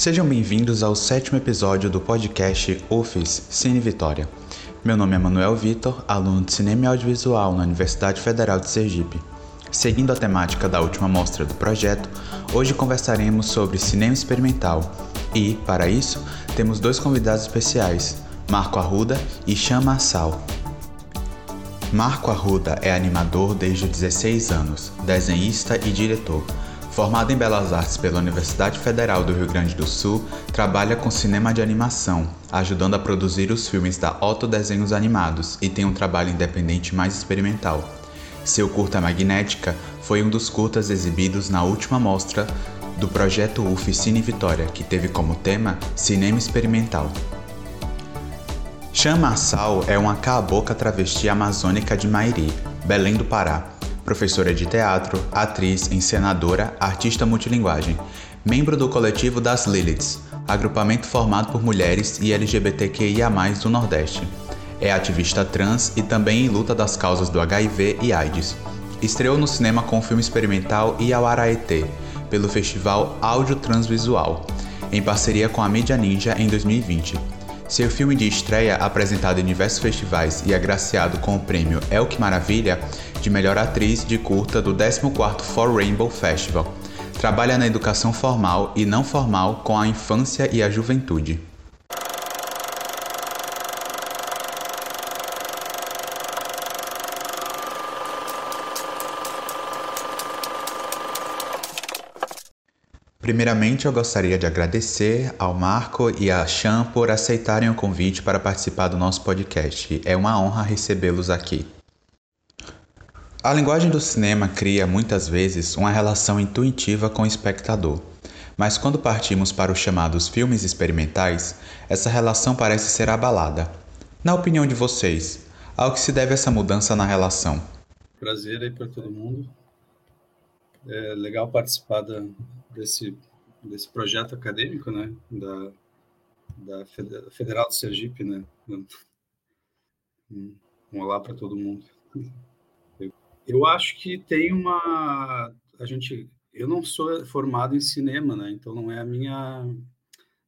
Sejam bem-vindos ao sétimo episódio do podcast UFES Cine Vitória. Meu nome é Manuel Vitor, aluno de Cinema e Audiovisual na Universidade Federal de Sergipe. Seguindo a temática da última mostra do projeto, hoje conversaremos sobre cinema experimental e, para isso, temos dois convidados especiais, Marco Arruda e Chama Assal. Marco Arruda é animador desde 16 anos, desenhista e diretor. Formado em Belas Artes pela Universidade Federal do Rio Grande do Sul, trabalha com cinema de animação, ajudando a produzir os filmes da Otto Desenhos Animados e tem um trabalho independente mais experimental. Seu curta Magnética foi um dos curtas exibidos na última mostra do projeto UF Cine Vitória, que teve como tema Cinema Experimental. Chama Sal é uma caboca travesti amazônica de Mairi, Belém do Pará. Professora de teatro, atriz, encenadora, artista multilinguagem. Membro do coletivo das Liliths, agrupamento formado por mulheres e LGBTQIA+, do Nordeste. É ativista trans e também em luta das causas do HIV e AIDS. Estreou no cinema com o filme experimental Iauaraetê, pelo festival Áudio Transvisual, em parceria com a Mídia Ninja em 2020. Seu filme de estreia, apresentado em diversos festivais e agraciado com o prêmio El Que Maravilha de melhor atriz de curta do 14º For Rainbow Festival. Trabalha na educação formal e não formal com a infância e a juventude. Primeiramente, eu gostaria de agradecer ao Marco e à Chan por aceitarem o convite para participar do nosso podcast. É uma honra recebê-los aqui. A linguagem do cinema cria muitas vezes uma relação intuitiva com o espectador, mas quando partimos para os chamados filmes experimentais, essa relação parece ser abalada. Na opinião de vocês, ao que se deve essa mudança na relação? Prazer aí para todo mundo. É legal participar da, desse, desse projeto acadêmico, né, da, da Federal do Sergipe, né. Um olá para todo mundo. Eu acho que tem uma, a gente, eu não sou formado em cinema, né, então não é a minha,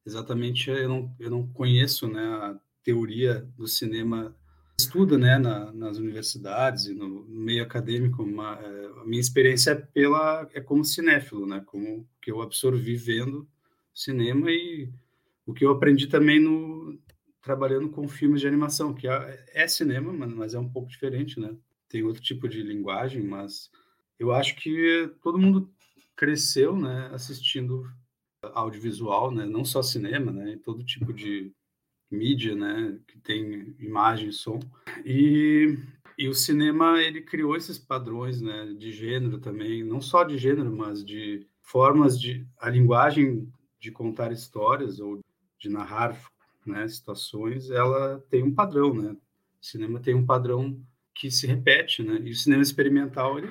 exatamente, eu não, eu não conheço, né, a teoria do cinema estuda né, na, nas universidades e no, no meio acadêmico, uma, é, a minha experiência é, pela, é como cinéfilo, né, como que eu absorvi vendo cinema e o que eu aprendi também no trabalhando com filmes de animação, que é, é cinema, mas é um pouco diferente, né? Tem outro tipo de linguagem, mas eu acho que todo mundo cresceu, né, assistindo audiovisual, né, não só cinema, né, todo tipo de mídia, né, que tem imagem som. E, e o cinema ele criou esses padrões, né, de gênero também, não só de gênero, mas de formas de a linguagem de contar histórias ou de narrar, né, situações, ela tem um padrão, né? O cinema tem um padrão que se repete, né? E o cinema experimental ele,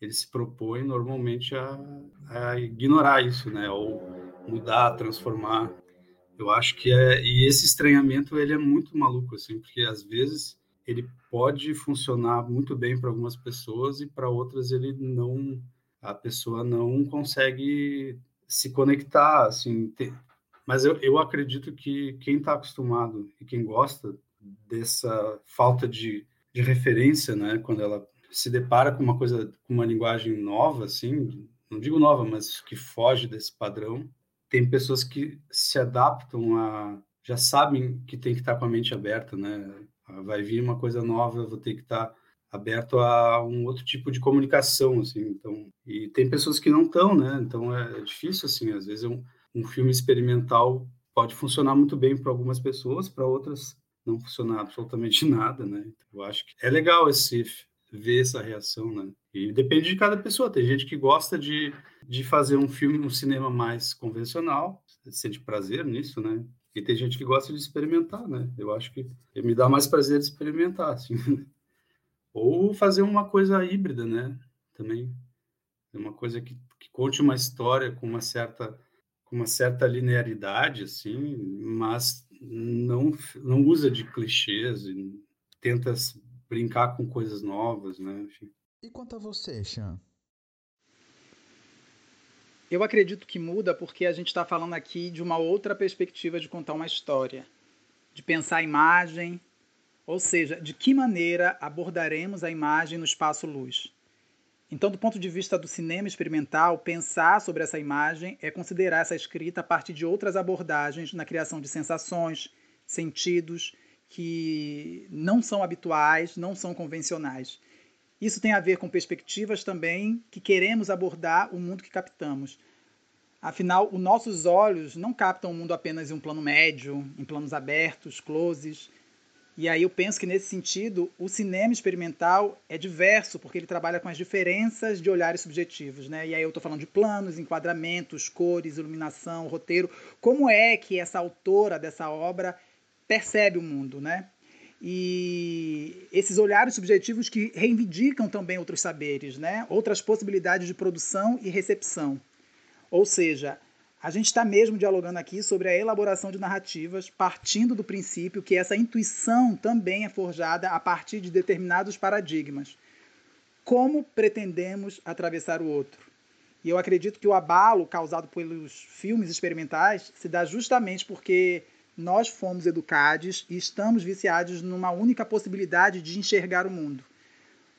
ele se propõe normalmente a, a ignorar isso, né? Ou mudar, transformar eu acho que é e esse estranhamento ele é muito maluco assim, porque às vezes ele pode funcionar muito bem para algumas pessoas e para outras ele não a pessoa não consegue se conectar assim ter, mas eu, eu acredito que quem está acostumado e quem gosta dessa falta de, de referência né quando ela se depara com uma coisa com uma linguagem nova assim não digo nova mas que foge desse padrão tem pessoas que se adaptam a já sabem que tem que estar com a mente aberta, né? Vai vir uma coisa nova, vou ter que estar aberto a um outro tipo de comunicação, assim. Então, e tem pessoas que não estão, né? Então é difícil, assim. Às vezes um, um filme experimental pode funcionar muito bem para algumas pessoas, para outras não funcionar absolutamente nada, né? Eu acho que é legal esse ver essa reação, né? E depende de cada pessoa. Tem gente que gosta de, de fazer um filme, um cinema mais convencional, sente prazer nisso, né? E tem gente que gosta de experimentar, né? Eu acho que me dá mais prazer experimentar, assim. Ou fazer uma coisa híbrida, né? Também uma coisa que, que conte uma história com uma certa com uma certa linearidade, assim, mas não não usa de clichês e tenta brincar com coisas novas, né? Enfim. E quanto a você, Chan? Eu acredito que muda porque a gente está falando aqui de uma outra perspectiva de contar uma história, de pensar a imagem, ou seja, de que maneira abordaremos a imagem no espaço-luz. Então, do ponto de vista do cinema experimental, pensar sobre essa imagem é considerar essa escrita a partir de outras abordagens na criação de sensações, sentidos que não são habituais, não são convencionais. Isso tem a ver com perspectivas também que queremos abordar o mundo que captamos. Afinal, os nossos olhos não captam o mundo apenas em um plano médio, em planos abertos, closes. E aí eu penso que nesse sentido, o cinema experimental é diverso, porque ele trabalha com as diferenças de olhares subjetivos, né? E aí eu estou falando de planos, enquadramentos, cores, iluminação, roteiro. Como é que essa autora dessa obra percebe o mundo, né? e esses olhares subjetivos que reivindicam também outros saberes, né? outras possibilidades de produção e recepção. Ou seja, a gente está mesmo dialogando aqui sobre a elaboração de narrativas, partindo do princípio que essa intuição também é forjada a partir de determinados paradigmas. Como pretendemos atravessar o outro? E eu acredito que o abalo causado pelos filmes experimentais se dá justamente porque nós fomos educados e estamos viciados numa única possibilidade de enxergar o mundo.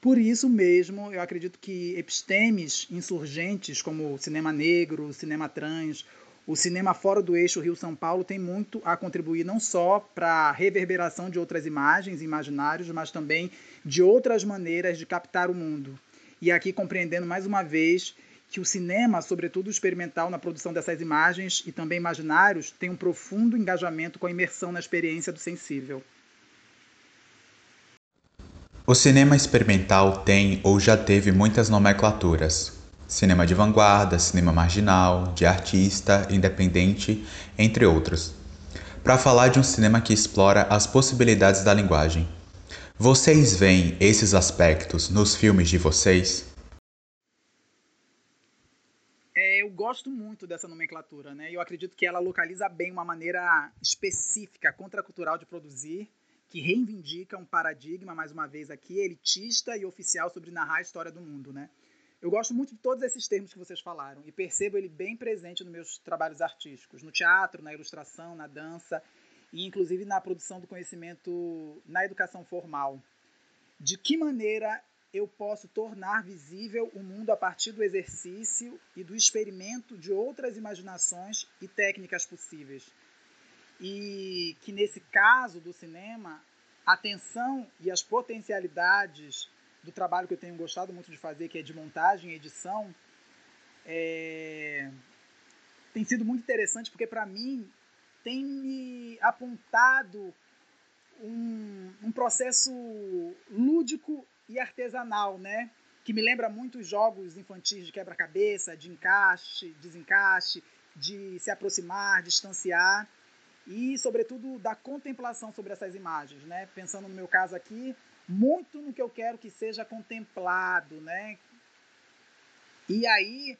Por isso mesmo, eu acredito que epistemes insurgentes como o cinema negro, o cinema trans, o cinema fora do eixo Rio-São Paulo tem muito a contribuir não só para a reverberação de outras imagens, imaginários, mas também de outras maneiras de captar o mundo. E aqui compreendendo mais uma vez que o cinema, sobretudo experimental na produção dessas imagens e também imaginários, tem um profundo engajamento com a imersão na experiência do sensível. O cinema experimental tem ou já teve muitas nomenclaturas: cinema de vanguarda, cinema marginal, de artista, independente, entre outros. Para falar de um cinema que explora as possibilidades da linguagem. Vocês veem esses aspectos nos filmes de vocês? gosto muito dessa nomenclatura, né? Eu acredito que ela localiza bem uma maneira específica, contracultural de produzir, que reivindica um paradigma, mais uma vez aqui, elitista e oficial sobre narrar a história do mundo, né? Eu gosto muito de todos esses termos que vocês falaram e percebo ele bem presente nos meus trabalhos artísticos, no teatro, na ilustração, na dança e inclusive na produção do conhecimento na educação formal. De que maneira eu posso tornar visível o mundo a partir do exercício e do experimento de outras imaginações e técnicas possíveis. E que nesse caso do cinema, a atenção e as potencialidades do trabalho que eu tenho gostado muito de fazer, que é de montagem e edição, é... tem sido muito interessante porque para mim tem me apontado um, um processo lúdico e artesanal, né? Que me lembra muito os jogos infantis de quebra-cabeça, de encaixe, desencaixe, de se aproximar, distanciar e, sobretudo, da contemplação sobre essas imagens, né? Pensando no meu caso aqui, muito no que eu quero que seja contemplado, né? E aí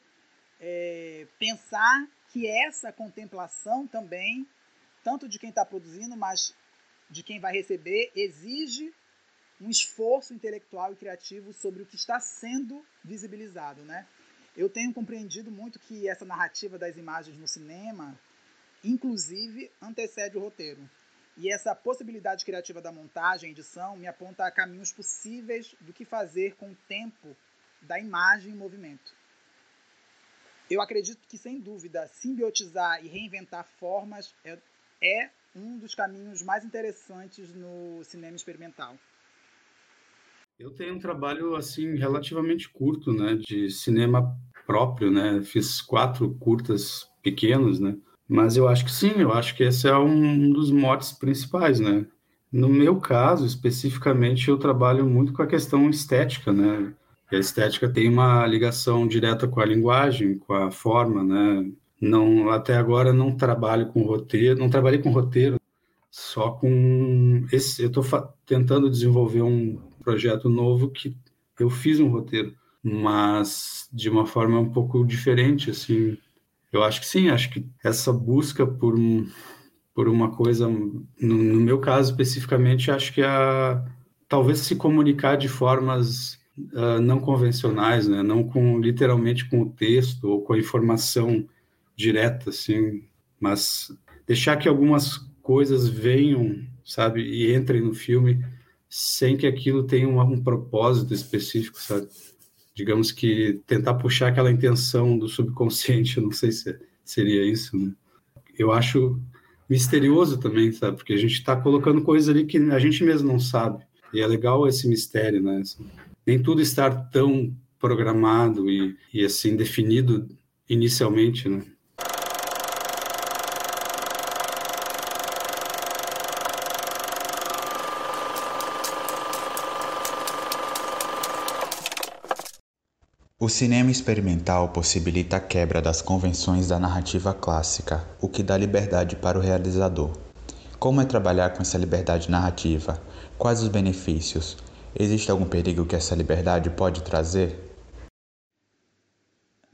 é, pensar que essa contemplação também, tanto de quem está produzindo, mas de quem vai receber, exige um esforço intelectual e criativo sobre o que está sendo visibilizado, né? Eu tenho compreendido muito que essa narrativa das imagens no cinema, inclusive, antecede o roteiro. E essa possibilidade criativa da montagem e edição me aponta a caminhos possíveis do que fazer com o tempo da imagem em movimento. Eu acredito que, sem dúvida, simbiotizar e reinventar formas é, é um dos caminhos mais interessantes no cinema experimental. Eu tenho um trabalho assim relativamente curto, né, de cinema próprio, né? Fiz quatro curtas pequenos, né? Mas eu acho que sim, eu acho que esse é um dos motes principais, né? No meu caso, especificamente, eu trabalho muito com a questão estética, né? a estética tem uma ligação direta com a linguagem, com a forma, né? Não, até agora não trabalho com roteiro, não trabalhei com roteiro, só com esse. Eu estou tentando desenvolver um projeto novo que eu fiz um roteiro, mas de uma forma um pouco diferente, assim. Eu acho que sim, acho que essa busca por um, por uma coisa, no, no meu caso especificamente, acho que é a talvez se comunicar de formas uh, não convencionais, né? Não com literalmente com o texto ou com a informação direta, assim, mas deixar que algumas coisas venham, sabe, e entrem no filme sem que aquilo tenha um, um propósito específico, sabe? Digamos que tentar puxar aquela intenção do subconsciente, não sei se seria isso, né? Eu acho misterioso também, sabe? Porque a gente está colocando coisas ali que a gente mesmo não sabe. E é legal esse mistério, né? Assim, nem tudo estar tão programado e, e assim definido inicialmente, né? O cinema experimental possibilita a quebra das convenções da narrativa clássica, o que dá liberdade para o realizador. Como é trabalhar com essa liberdade narrativa? Quais os benefícios? Existe algum perigo que essa liberdade pode trazer?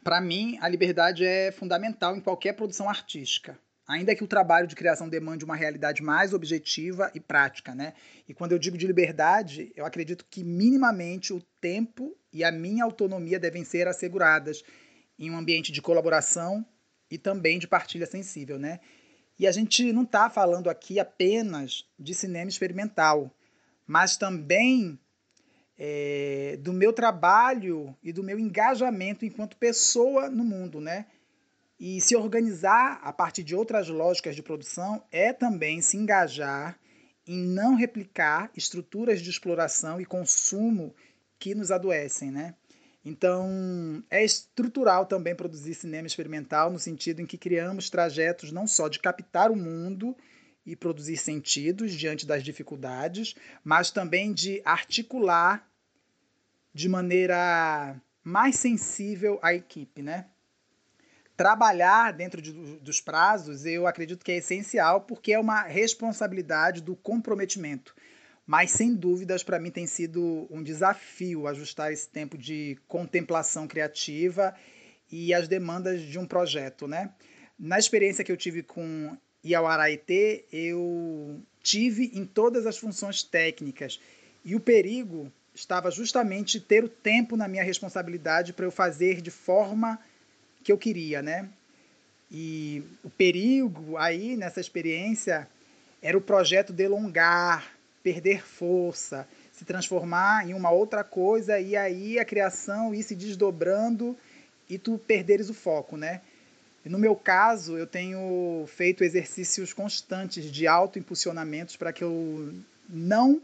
Para mim, a liberdade é fundamental em qualquer produção artística ainda que o trabalho de criação demande uma realidade mais objetiva e prática, né? E quando eu digo de liberdade, eu acredito que minimamente o tempo e a minha autonomia devem ser asseguradas em um ambiente de colaboração e também de partilha sensível, né? E a gente não está falando aqui apenas de cinema experimental, mas também é, do meu trabalho e do meu engajamento enquanto pessoa no mundo, né? E se organizar a partir de outras lógicas de produção é também se engajar em não replicar estruturas de exploração e consumo que nos adoecem, né? Então, é estrutural também produzir cinema experimental no sentido em que criamos trajetos não só de captar o mundo e produzir sentidos diante das dificuldades, mas também de articular de maneira mais sensível a equipe, né? Trabalhar dentro de, dos prazos, eu acredito que é essencial, porque é uma responsabilidade do comprometimento. Mas, sem dúvidas, para mim tem sido um desafio ajustar esse tempo de contemplação criativa e as demandas de um projeto. Né? Na experiência que eu tive com Iauaraitê, eu tive em todas as funções técnicas. E o perigo estava justamente ter o tempo na minha responsabilidade para eu fazer de forma que eu queria, né? E o perigo aí nessa experiência era o projeto delongar, perder força, se transformar em uma outra coisa e aí a criação ir se desdobrando e tu perderes o foco, né? No meu caso, eu tenho feito exercícios constantes de autoimpulsionamentos para que eu não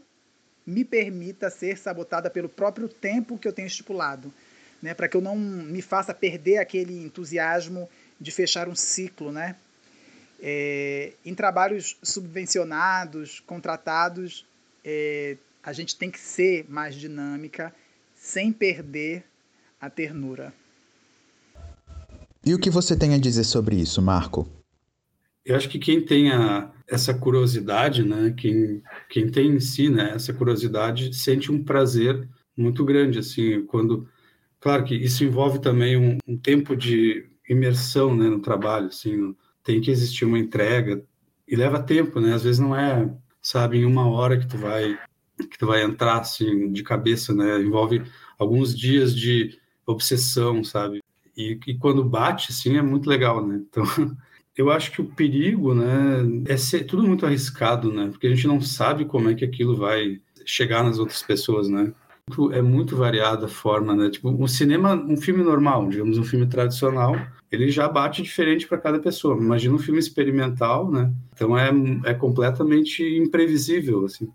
me permita ser sabotada pelo próprio tempo que eu tenho estipulado né, para que eu não me faça perder aquele entusiasmo de fechar um ciclo, né? É, em trabalhos subvencionados, contratados, é, a gente tem que ser mais dinâmica, sem perder a ternura. E o que você tem a dizer sobre isso, Marco? Eu acho que quem tem a, essa curiosidade, né, quem, quem tem em si né, essa curiosidade, sente um prazer muito grande, assim, quando Claro que isso envolve também um, um tempo de imersão né, no trabalho, assim, tem que existir uma entrega e leva tempo, né? Às vezes não é, sabe, em uma hora que tu vai que tu vai entrar assim de cabeça, né? Envolve alguns dias de obsessão, sabe? E, e quando bate, assim, é muito legal, né? Então, eu acho que o perigo, né, é ser tudo muito arriscado, né? Porque a gente não sabe como é que aquilo vai chegar nas outras pessoas, né? É muito variada a forma, né? Tipo, um cinema, um filme normal, digamos, um filme tradicional, ele já bate diferente para cada pessoa. Imagina um filme experimental, né? Então é, é completamente imprevisível, assim.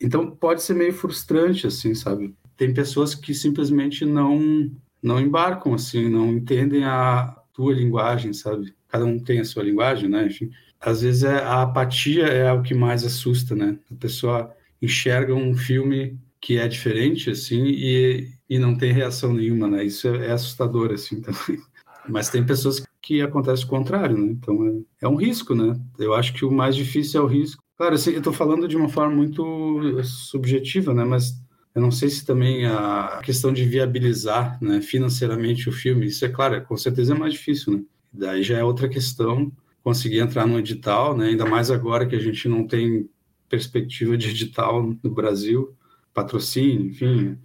Então pode ser meio frustrante, assim, sabe? Tem pessoas que simplesmente não não embarcam, assim, não entendem a tua linguagem, sabe? Cada um tem a sua linguagem, né? Enfim, às vezes é, a apatia é o que mais assusta, né? A pessoa enxerga um filme que é diferente, assim, e, e não tem reação nenhuma, né? Isso é, é assustador, assim, também. Mas tem pessoas que acontece o contrário, né? Então é, é, um risco, né? Eu acho que o mais difícil é o risco. Claro, assim, eu estou falando de uma forma muito subjetiva, né? Mas eu não sei se também a questão de viabilizar né, financeiramente o filme, isso é claro, com certeza é mais difícil, né? Daí já é outra questão conseguir entrar no edital, né? Ainda mais agora que a gente não tem perspectiva de edital no Brasil patrocínio, enfim,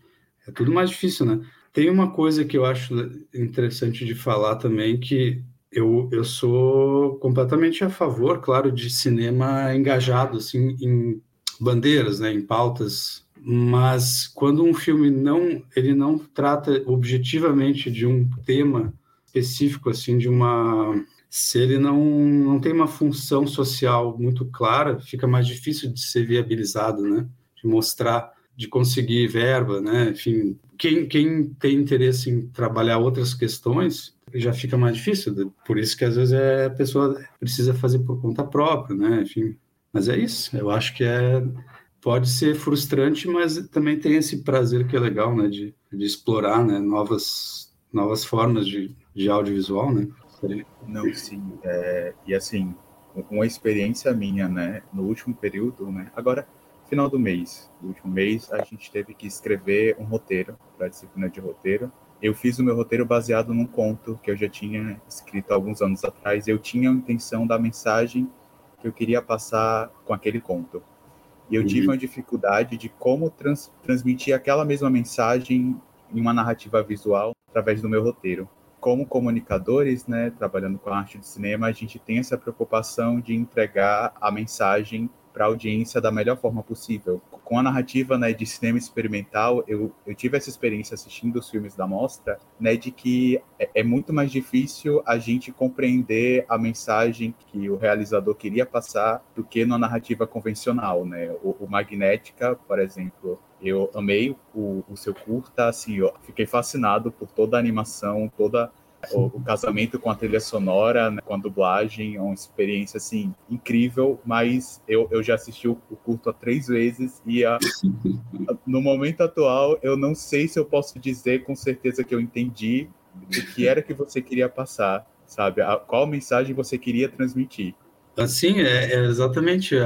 é tudo mais difícil, né? Tem uma coisa que eu acho interessante de falar também, que eu, eu sou completamente a favor, claro, de cinema engajado, assim, em bandeiras, né, em pautas, mas quando um filme não, ele não trata objetivamente de um tema específico, assim, de uma se ele não, não tem uma função social muito clara, fica mais difícil de ser viabilizado, né? De mostrar, de conseguir verba, né? Enfim, quem, quem tem interesse em trabalhar outras questões já fica mais difícil. Por isso que às vezes é, a pessoa precisa fazer por conta própria, né? Enfim, mas é isso. Eu acho que é pode ser frustrante, mas também tem esse prazer que é legal, né? De, de explorar, né? Novas novas formas de, de audiovisual, né? Não, sim. É, e assim, uma experiência minha, né, no último período, né, agora, final do mês, no último mês, a gente teve que escrever um roteiro para a disciplina de roteiro. Eu fiz o meu roteiro baseado num conto que eu já tinha escrito alguns anos atrás. Eu tinha a intenção da mensagem que eu queria passar com aquele conto. E eu uhum. tive uma dificuldade de como trans, transmitir aquela mesma mensagem em uma narrativa visual através do meu roteiro como comunicadores, né, trabalhando com a arte de cinema, a gente tem essa preocupação de entregar a mensagem para a audiência da melhor forma possível. Com a narrativa né, de cinema experimental, eu, eu tive essa experiência assistindo os filmes da mostra, né, de que é, é muito mais difícil a gente compreender a mensagem que o realizador queria passar do que na narrativa convencional. Né? O, o Magnética, por exemplo, eu amei o, o seu curta, assim, eu fiquei fascinado por toda a animação, toda o, o, casamento com a trilha sonora, né, com a dublagem, é uma experiência assim incrível. Mas eu, eu já assisti o, o curto há três vezes e a, no momento atual eu não sei se eu posso dizer com certeza que eu entendi o que era que você queria passar, sabe? A, qual mensagem você queria transmitir. Assim, é, é exatamente. É,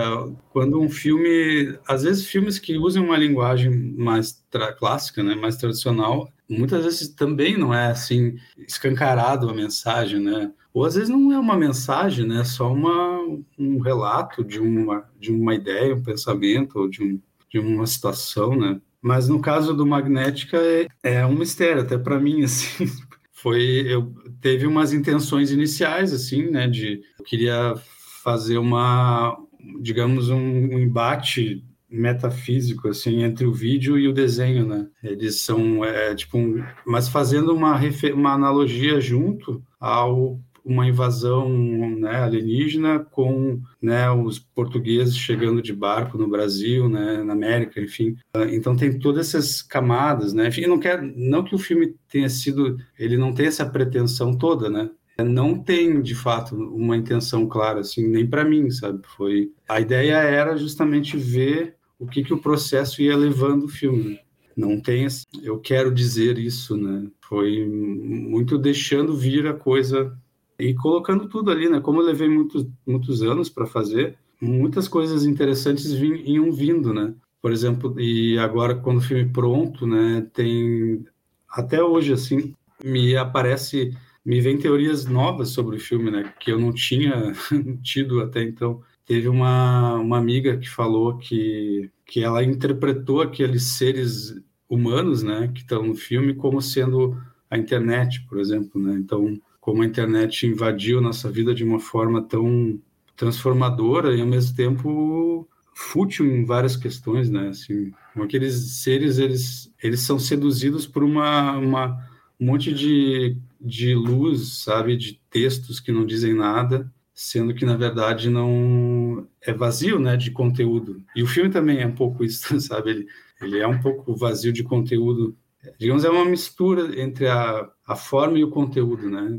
quando um filme, às vezes filmes que usam uma linguagem mais clássica, né, mais tradicional, muitas vezes também não é assim escancarado a mensagem, né? Ou às vezes não é uma mensagem, né? É só uma, um relato de uma de uma ideia, um pensamento ou de, um, de uma situação, né? Mas no caso do Magnética é, é um mistério até para mim assim. Foi eu teve umas intenções iniciais assim, né? De eu queria fazer uma, digamos, um, um embate metafísico assim entre o vídeo e o desenho, né? Eles são é, tipo, um, mas fazendo uma uma analogia junto ao uma invasão né, alienígena com né, os portugueses chegando de barco no Brasil, né, na América, enfim. Então tem todas essas camadas, né? Enfim, não quer não que o filme tenha sido, ele não tem essa pretensão toda, né? não tem de fato uma intenção clara assim nem para mim sabe foi a ideia era justamente ver o que que o processo ia levando o filme não tem eu quero dizer isso né foi muito deixando vir a coisa e colocando tudo ali né como eu levei muitos muitos anos para fazer muitas coisas interessantes vinham vindo né por exemplo e agora quando o filme pronto né tem até hoje assim me aparece me vem teorias novas sobre o filme, né? Que eu não tinha tido até então. Teve uma, uma amiga que falou que, que ela interpretou aqueles seres humanos, né? Que estão no filme como sendo a internet, por exemplo, né? Então, como a internet invadiu nossa vida de uma forma tão transformadora e ao mesmo tempo fútil em várias questões, né? Assim, aqueles seres eles eles são seduzidos por uma, uma um monte de de luz, sabe, de textos que não dizem nada, sendo que na verdade não é vazio, né, de conteúdo. E o filme também é um pouco isso, sabe? Ele, ele é um pouco vazio de conteúdo. Digamos, é uma mistura entre a, a forma e o conteúdo, né?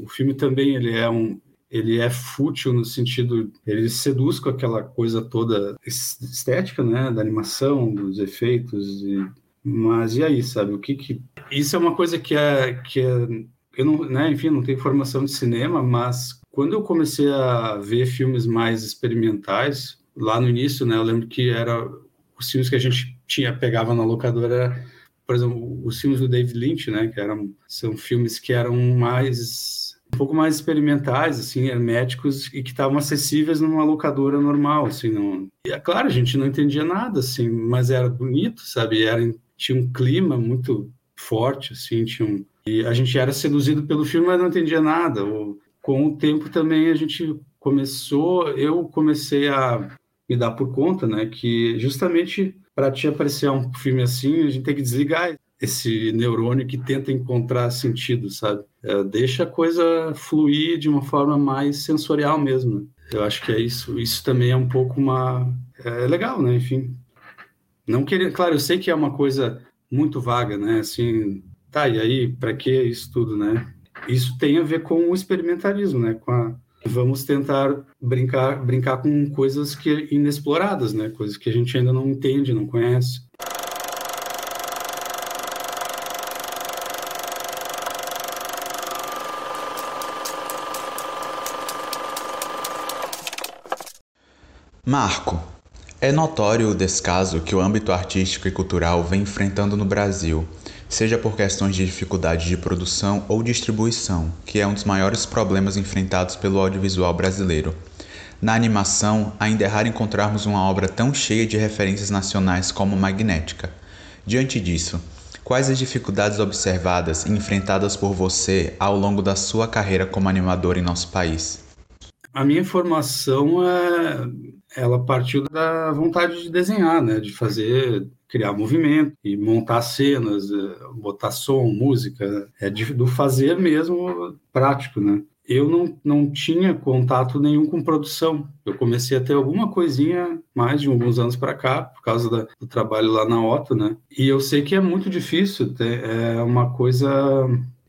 O filme também ele é um ele é fútil no sentido ele seduz com aquela coisa toda estética, né, da animação, dos efeitos e mas e aí, sabe? O que que isso é uma coisa que é que é eu não, né, enfim, não tenho formação de cinema, mas quando eu comecei a ver filmes mais experimentais, lá no início, né, eu lembro que era os filmes que a gente tinha pegava na locadora, por exemplo, os filmes do David Lynch, né, que eram são filmes que eram mais um pouco mais experimentais, assim, herméticos e que estavam acessíveis numa locadora normal, assim, não... E é claro, a gente não entendia nada, assim, mas era bonito, sabe? Era tinha um clima muito forte, assim, tinha um, e a gente era seduzido pelo filme, mas não entendia nada. Com o tempo também a gente começou, eu comecei a me dar por conta, né, que justamente para te aparecer um filme assim, a gente tem que desligar esse neurônio que tenta encontrar sentido, sabe? É, deixa a coisa fluir de uma forma mais sensorial mesmo. Né? Eu acho que é isso. Isso também é um pouco uma é legal, né? Enfim, não querer, claro, eu sei que é uma coisa muito vaga, né? Assim, tá, e aí, para que isso tudo, né? Isso tem a ver com o experimentalismo, né? Com a, vamos tentar brincar brincar com coisas que inexploradas, né? Coisas que a gente ainda não entende, não conhece. Marco, é notório o descaso que o âmbito artístico e cultural vem enfrentando no Brasil, seja por questões de dificuldade de produção ou distribuição, que é um dos maiores problemas enfrentados pelo audiovisual brasileiro. Na animação, ainda é raro encontrarmos uma obra tão cheia de referências nacionais como Magnética. Diante disso, quais as dificuldades observadas e enfrentadas por você ao longo da sua carreira como animador em nosso país? A minha formação é ela partiu da vontade de desenhar, né, de fazer, criar movimento e montar cenas, eh, botar som, música, é do fazer mesmo prático, né. Eu não, não tinha contato nenhum com produção. Eu comecei a ter alguma coisinha mais de alguns anos para cá, por causa da, do trabalho lá na Otto, né? E eu sei que é muito difícil, ter, é uma coisa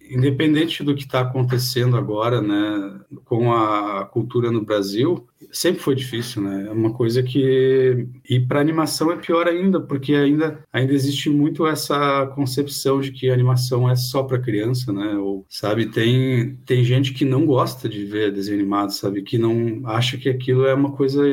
independente do que está acontecendo agora, né, com a cultura no Brasil, sempre foi difícil, né? É uma coisa que e para animação é pior ainda, porque ainda ainda existe muito essa concepção de que a animação é só para criança, né? Ou sabe, tem tem gente que não gosta de ver desenho animado, sabe, que não acha que aquilo é uma coisa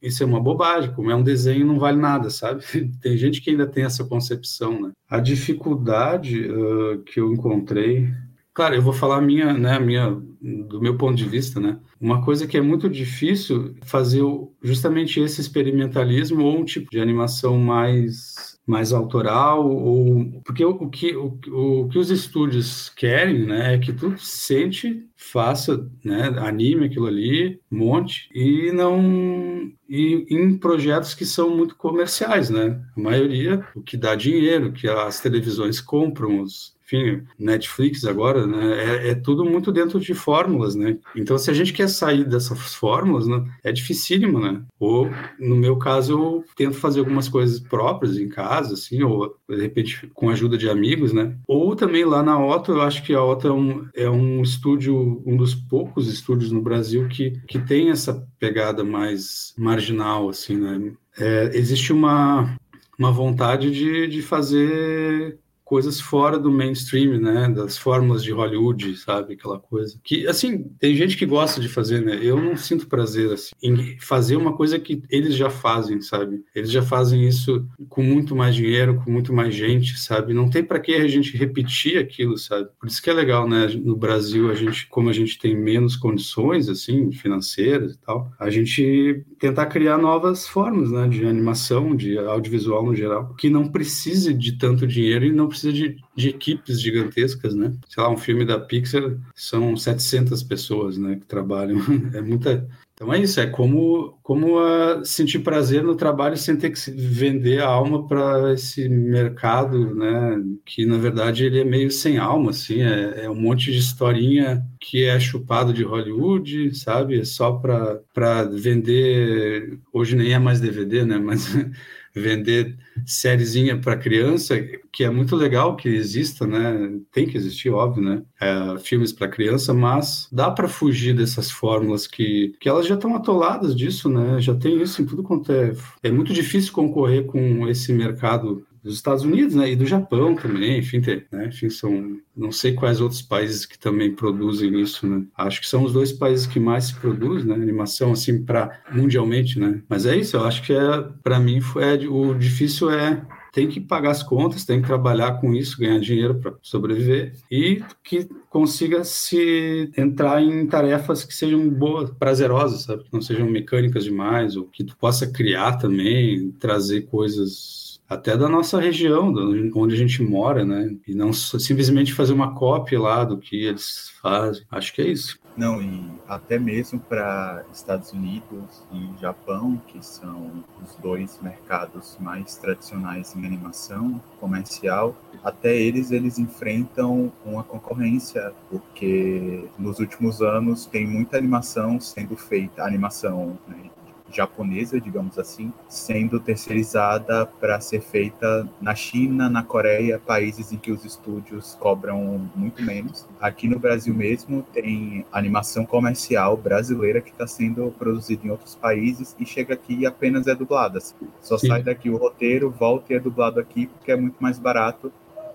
isso é uma bobagem, como é um desenho não vale nada, sabe? Tem gente que ainda tem essa concepção, né? A dificuldade uh, que eu encontrei Claro, eu vou falar minha, né, minha, do meu ponto de vista, né? Uma coisa que é muito difícil fazer justamente esse experimentalismo ou um tipo de animação mais mais autoral ou porque o, o que o, o, que os estúdios querem, né, é que tu sente, faça, né, anime aquilo ali, monte e não e em projetos que são muito comerciais, né? A maioria o que dá dinheiro, que as televisões compram os enfim, Netflix agora, né, é, é, tudo muito dentro de fórmulas, né? Então, se a gente quer sair dessas fórmulas, né, é dificílimo, né? Ou, no meu caso, eu tento fazer algumas coisas próprias em casa, assim, ou, de repente, com a ajuda de amigos, né? Ou também lá na Otto, eu acho que a Otto é um, é um estúdio, um dos poucos estúdios no Brasil que, que tem essa pegada mais marginal, assim, né? É, existe uma, uma vontade de, de fazer coisas fora do mainstream, né, das fórmulas de Hollywood, sabe, aquela coisa. Que assim, tem gente que gosta de fazer, né? Eu não sinto prazer assim em fazer uma coisa que eles já fazem, sabe? Eles já fazem isso com muito mais dinheiro, com muito mais gente, sabe? Não tem para que a gente repetir aquilo, sabe? Por isso que é legal, né, no Brasil a gente, como a gente tem menos condições assim, financeiras e tal, a gente tentar criar novas formas, né, de animação, de audiovisual no geral, que não precise de tanto dinheiro e não precisa precisa de, de, equipes gigantescas, né? Sei lá, um filme da Pixar são 700 pessoas, né, que trabalham. É muita. Então é isso, é como, como uh, sentir prazer no trabalho sem ter que vender a alma para esse mercado, né? Que na verdade ele é meio sem alma, assim, é, é um monte de historinha que é chupado de Hollywood, sabe? É só para vender. Hoje nem é mais DVD, né? Mas vender sériezinha para criança, que é muito legal que exista, né? Tem que existir, óbvio, né? É, filmes para criança, mas dá para fugir dessas fórmulas que, que elas já estão atoladas disso, né? Já tem isso em tudo quanto é. É muito difícil concorrer com esse mercado dos Estados Unidos, né, e do Japão também, enfim, tem, né, enfim, são, não sei quais outros países que também produzem isso, né, acho que são os dois países que mais se produz, né, animação, assim, para mundialmente, né, mas é isso, eu acho que é, para mim, foi, é, o difícil é tem que pagar as contas, tem que trabalhar com isso, ganhar dinheiro para sobreviver e que consiga se entrar em tarefas que sejam boas, prazerosas, sabe? Que não sejam mecânicas demais, ou que tu possa criar também, trazer coisas até da nossa região, onde a gente mora, né? E não simplesmente fazer uma cópia lá do que eles fazem. Acho que é isso. Não, e até mesmo para Estados Unidos e Japão, que são os dois mercados mais tradicionais em animação comercial, até eles eles enfrentam uma concorrência, porque nos últimos anos tem muita animação sendo feita, animação né, japonesa, digamos assim, sendo terceirizada para ser feita na China, na Coreia, países em que os estúdios cobram muito menos. Aqui no Brasil mesmo tem animação comercial brasileira que está sendo produzida em outros países e chega aqui e apenas é dublada. Só Sim. sai daqui o roteiro, volta e é dublado aqui porque é muito mais barato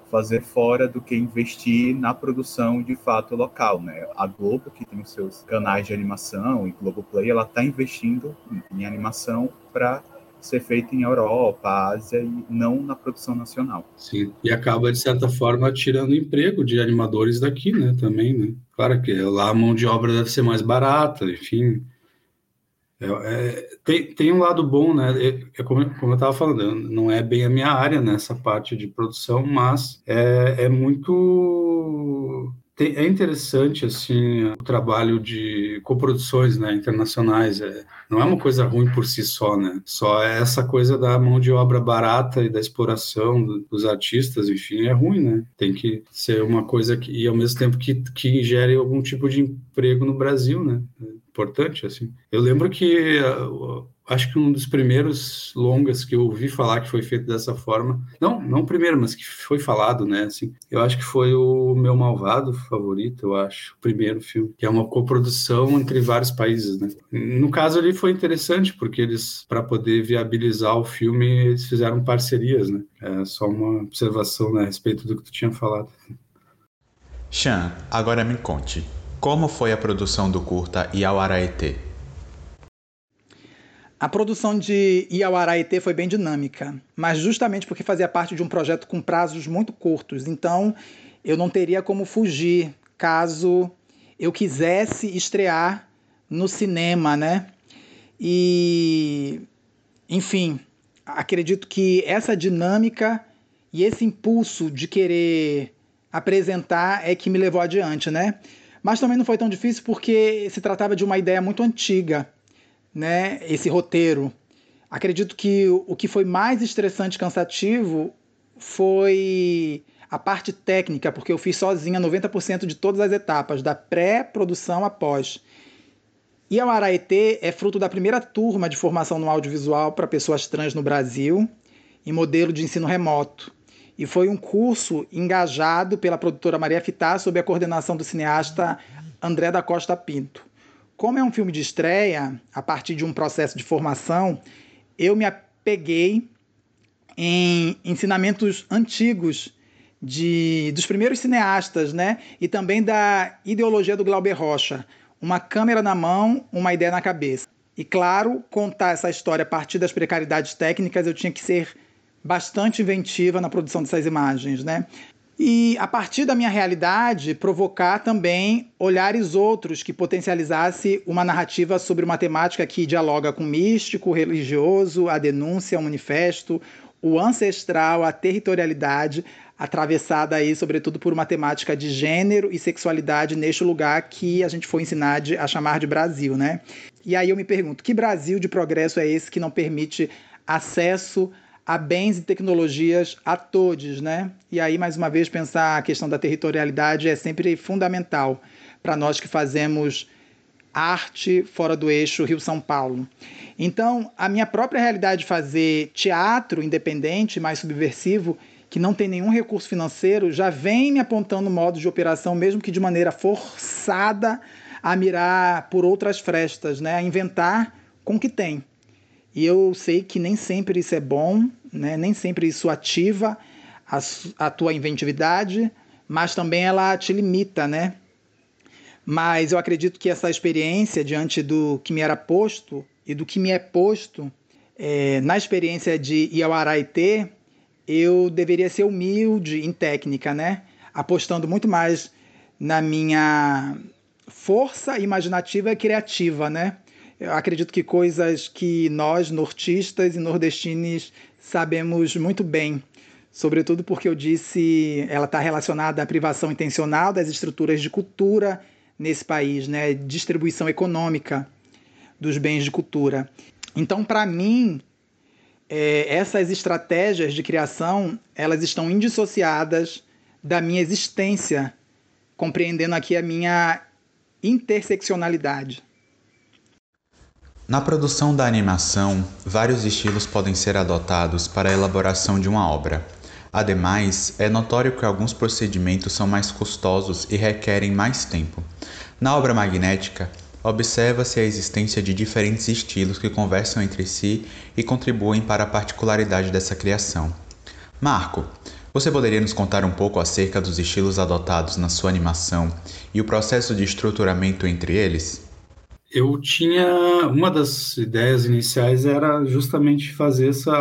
fazer fora do que investir na produção de fato local, né? A Globo, que tem os seus canais de animação e Globoplay, ela está investindo em animação para ser feita em Europa, Ásia e não na produção nacional. Sim, e acaba de certa forma tirando emprego de animadores daqui, né? Também, né? Claro que lá a mão de obra deve ser mais barata, enfim, é, é, tem, tem um lado bom, né? É, é como, como eu estava falando, não é bem a minha área nessa parte de produção, mas é, é muito é interessante assim o trabalho de coproduções né, internacionais. É, não é uma coisa ruim por si só né? Só é essa coisa da mão de obra barata e da exploração dos artistas enfim é ruim né? Tem que ser uma coisa que e ao mesmo tempo que, que gere algum tipo de emprego no Brasil né importante assim eu lembro que uh, acho que um dos primeiros longas que eu ouvi falar que foi feito dessa forma, não, não primeiro, mas que foi falado, né, assim, eu acho que foi o meu Malvado favorito, eu acho, o primeiro filme, que é uma coprodução entre vários países, né. No caso ali foi interessante, porque eles, para poder viabilizar o filme, eles fizeram parcerias, né, é só uma observação né, a respeito do que tu tinha falado. Chan, agora me conte, como foi a produção do curta Iauaraetê? A produção de Iauaraitê foi bem dinâmica, mas justamente porque fazia parte de um projeto com prazos muito curtos, então eu não teria como fugir caso eu quisesse estrear no cinema, né? E, enfim, acredito que essa dinâmica e esse impulso de querer apresentar é que me levou adiante, né? Mas também não foi tão difícil porque se tratava de uma ideia muito antiga né, esse roteiro. Acredito que o que foi mais estressante e cansativo foi a parte técnica, porque eu fiz sozinha 90% de todas as etapas, da pré-produção a pós. E a Araetê é fruto da primeira turma de formação no audiovisual para pessoas trans no Brasil, em modelo de ensino remoto. E foi um curso engajado pela produtora Maria Fitar sob a coordenação do cineasta André da Costa Pinto. Como é um filme de estreia, a partir de um processo de formação, eu me apeguei em ensinamentos antigos de, dos primeiros cineastas, né? E também da ideologia do Glauber Rocha. Uma câmera na mão, uma ideia na cabeça. E claro, contar essa história a partir das precariedades técnicas, eu tinha que ser bastante inventiva na produção dessas imagens, né? e, a partir da minha realidade, provocar também olhares outros que potencializasse uma narrativa sobre uma temática que dialoga com o místico, o religioso, a denúncia, o manifesto, o ancestral, a territorialidade, atravessada aí, sobretudo, por uma temática de gênero e sexualidade neste lugar que a gente foi ensinar a chamar de Brasil, né? E aí eu me pergunto, que Brasil de progresso é esse que não permite acesso a bens e tecnologias a todos, né? E aí, mais uma vez, pensar a questão da territorialidade é sempre fundamental para nós que fazemos arte fora do eixo Rio-São Paulo. Então, a minha própria realidade de fazer teatro independente, mais subversivo, que não tem nenhum recurso financeiro, já vem me apontando modos de operação, mesmo que de maneira forçada, a mirar por outras frestas, né? a inventar com o que tem. E eu sei que nem sempre isso é bom, né? nem sempre isso ativa a, a tua inventividade, mas também ela te limita, né? Mas eu acredito que essa experiência diante do que me era posto e do que me é posto, é, na experiência de Iauaraitê, eu deveria ser humilde em técnica, né? Apostando muito mais na minha força imaginativa e criativa, né? Eu acredito que coisas que nós, nortistas e nordestinos, sabemos muito bem. Sobretudo porque eu disse, ela está relacionada à privação intencional das estruturas de cultura nesse país, né? distribuição econômica dos bens de cultura. Então, para mim, é, essas estratégias de criação elas estão indissociadas da minha existência, compreendendo aqui a minha interseccionalidade. Na produção da animação, vários estilos podem ser adotados para a elaboração de uma obra. Ademais, é notório que alguns procedimentos são mais custosos e requerem mais tempo. Na obra magnética, observa-se a existência de diferentes estilos que conversam entre si e contribuem para a particularidade dessa criação. Marco, você poderia nos contar um pouco acerca dos estilos adotados na sua animação e o processo de estruturamento entre eles? Eu tinha uma das ideias iniciais era justamente fazer essa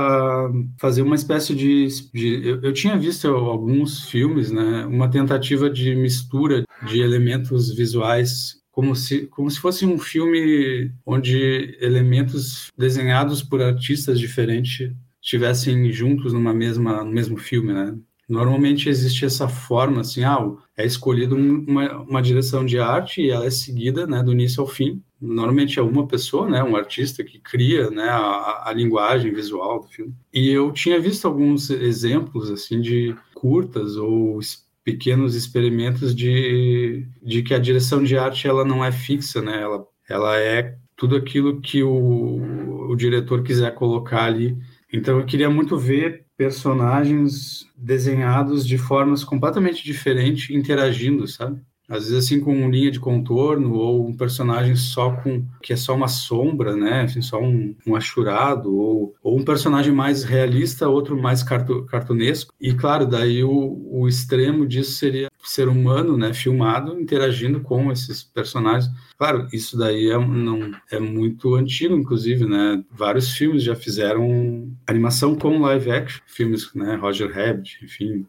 fazer uma espécie de, de eu, eu, tinha visto alguns filmes, né, uma tentativa de mistura de elementos visuais como se, como se fosse um filme onde elementos desenhados por artistas diferentes estivessem juntos numa mesma no mesmo filme, né? Normalmente existe essa forma assim, ah, é escolhido uma, uma direção de arte e ela é seguida, né, do início ao fim. Normalmente é uma pessoa, né, um artista que cria, né, a, a linguagem visual do filme. E eu tinha visto alguns exemplos assim de curtas ou pequenos experimentos de, de que a direção de arte ela não é fixa, né? Ela, ela é tudo aquilo que o, o diretor quiser colocar ali. Então eu queria muito ver personagens desenhados de formas completamente diferentes interagindo, sabe? Às vezes assim com linha de contorno ou um personagem só com que é só uma sombra, né, assim, só um, um achurado ou, ou um personagem mais realista, outro mais cartu, cartunesco e claro daí o, o extremo disso seria ser humano, né, filmado interagindo com esses personagens. Claro, isso daí é, não, é muito antigo, inclusive, né? Vários filmes já fizeram animação com live action, filmes, né? Roger Rabbit, enfim,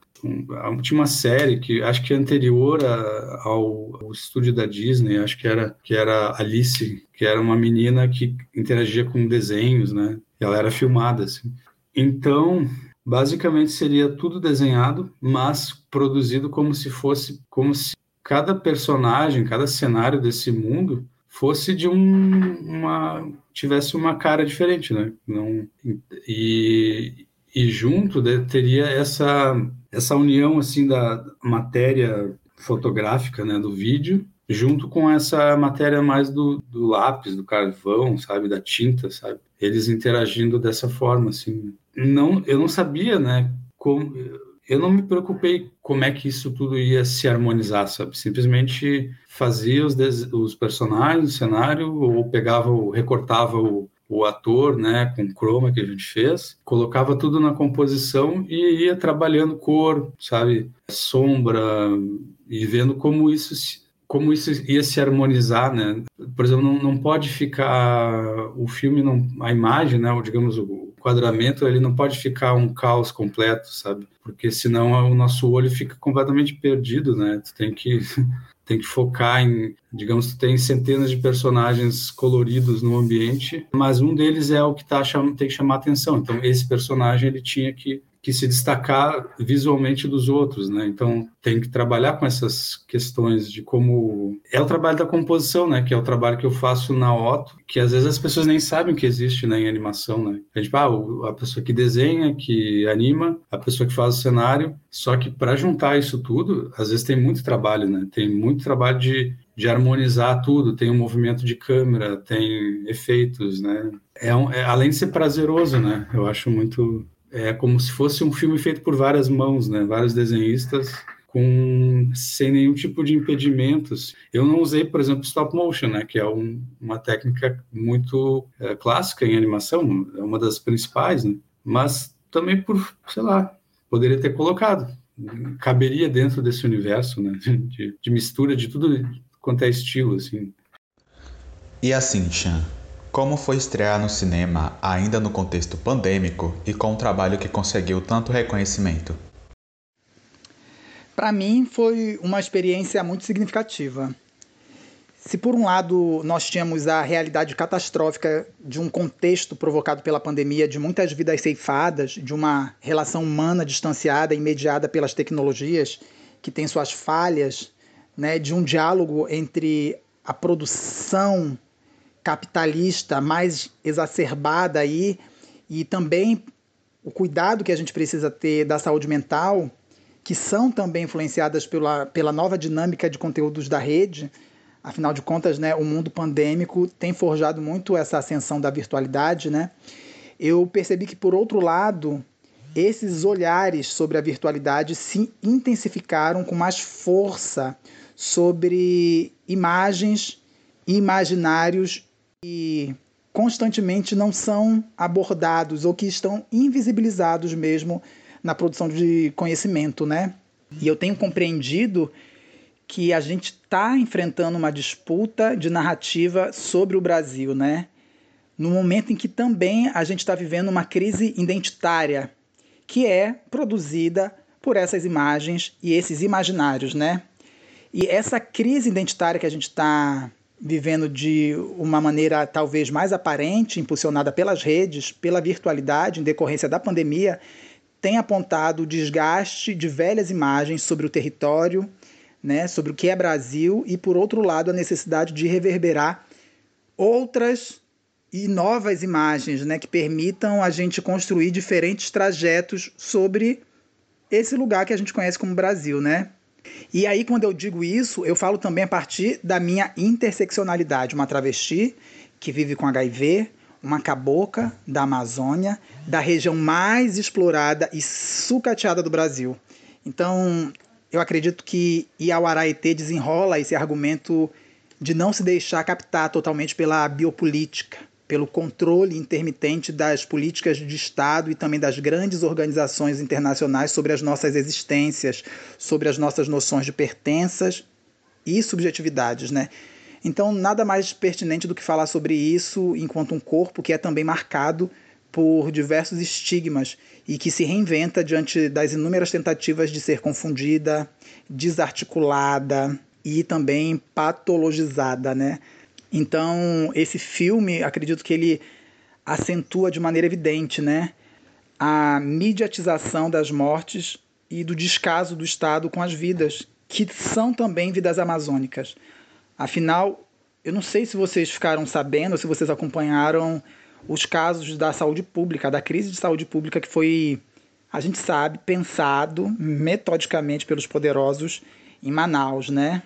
tinha uma série que acho que é anterior a, ao, ao, estúdio da Disney, acho que era que era Alice, que era uma menina que interagia com desenhos, né? E ela era filmada assim. Então, basicamente seria tudo desenhado, mas produzido como se fosse como se cada personagem, cada cenário desse mundo fosse de um uma tivesse uma cara diferente, né? Não e e junto de, teria essa essa união assim da matéria fotográfica, né, do vídeo, junto com essa matéria mais do, do lápis, do carvão, sabe, da tinta, sabe? Eles interagindo dessa forma, assim. Não, eu não sabia, né, como eu não me preocupei como é que isso tudo ia se harmonizar, sabe? Simplesmente fazia os, os personagens, o cenário, ou pegava, ou recortava o, o ator, né, com chroma que a gente fez, colocava tudo na composição e ia trabalhando cor, sabe, sombra e vendo como isso como isso ia se harmonizar, né? Por exemplo, não, não pode ficar o filme, não, a imagem, né, ou digamos o quadramento, ele não pode ficar um caos completo, sabe? Porque senão o nosso olho fica completamente perdido, né? Tu tem que tem que focar em, digamos, tem centenas de personagens coloridos no ambiente, mas um deles é o que tá, tem que chamar atenção. Então, esse personagem ele tinha que que se destacar visualmente dos outros, né? Então tem que trabalhar com essas questões de como é o trabalho da composição, né? Que é o trabalho que eu faço na Otto, que às vezes as pessoas nem sabem que existe né, em animação, né? A gente, ah, a pessoa que desenha, que anima, a pessoa que faz o cenário. Só que para juntar isso tudo, às vezes tem muito trabalho, né? Tem muito trabalho de de harmonizar tudo, tem um movimento de câmera, tem efeitos, né? É, um, é além de ser prazeroso, né? Eu acho muito é como se fosse um filme feito por várias mãos, né? Vários desenhistas com sem nenhum tipo de impedimentos. Eu não usei, por exemplo, stop motion, né? Que é um, uma técnica muito é, clássica em animação, é uma das principais, né? Mas também por, sei lá, poderia ter colocado, caberia dentro desse universo, né? De, de mistura de tudo quanto é estilo, assim. E assim, Chan, como foi estrear no cinema ainda no contexto pandêmico e com um trabalho que conseguiu tanto reconhecimento? Para mim foi uma experiência muito significativa. Se por um lado nós tínhamos a realidade catastrófica de um contexto provocado pela pandemia, de muitas vidas ceifadas, de uma relação humana distanciada e mediada pelas tecnologias, que tem suas falhas, né, de um diálogo entre a produção capitalista mais exacerbada aí e também o cuidado que a gente precisa ter da saúde mental, que são também influenciadas pela, pela nova dinâmica de conteúdos da rede. Afinal de contas, né, o mundo pandêmico tem forjado muito essa ascensão da virtualidade, né? Eu percebi que por outro lado, esses olhares sobre a virtualidade se intensificaram com mais força sobre imagens e imaginários que constantemente não são abordados ou que estão invisibilizados mesmo na produção de conhecimento, né? E eu tenho compreendido que a gente está enfrentando uma disputa de narrativa sobre o Brasil, né? No momento em que também a gente está vivendo uma crise identitária, que é produzida por essas imagens e esses imaginários, né? E essa crise identitária que a gente está vivendo de uma maneira talvez mais aparente, impulsionada pelas redes, pela virtualidade, em decorrência da pandemia, tem apontado o desgaste de velhas imagens sobre o território, né, sobre o que é Brasil, e por outro lado, a necessidade de reverberar outras e novas imagens né, que permitam a gente construir diferentes trajetos sobre esse lugar que a gente conhece como Brasil, né? E aí, quando eu digo isso, eu falo também a partir da minha interseccionalidade. Uma travesti que vive com HIV, uma cabocla da Amazônia, da região mais explorada e sucateada do Brasil. Então, eu acredito que Iauaraitê desenrola esse argumento de não se deixar captar totalmente pela biopolítica, pelo controle intermitente das políticas de Estado e também das grandes organizações internacionais sobre as nossas existências, sobre as nossas noções de pertenças e subjetividades, né? Então, nada mais pertinente do que falar sobre isso enquanto um corpo que é também marcado por diversos estigmas e que se reinventa diante das inúmeras tentativas de ser confundida, desarticulada e também patologizada, né? Então, esse filme, acredito que ele acentua de maneira evidente, né, a mediatização das mortes e do descaso do Estado com as vidas, que são também vidas amazônicas. Afinal, eu não sei se vocês ficaram sabendo, se vocês acompanharam os casos da saúde pública, da crise de saúde pública que foi, a gente sabe, pensado metodicamente pelos poderosos em Manaus, né?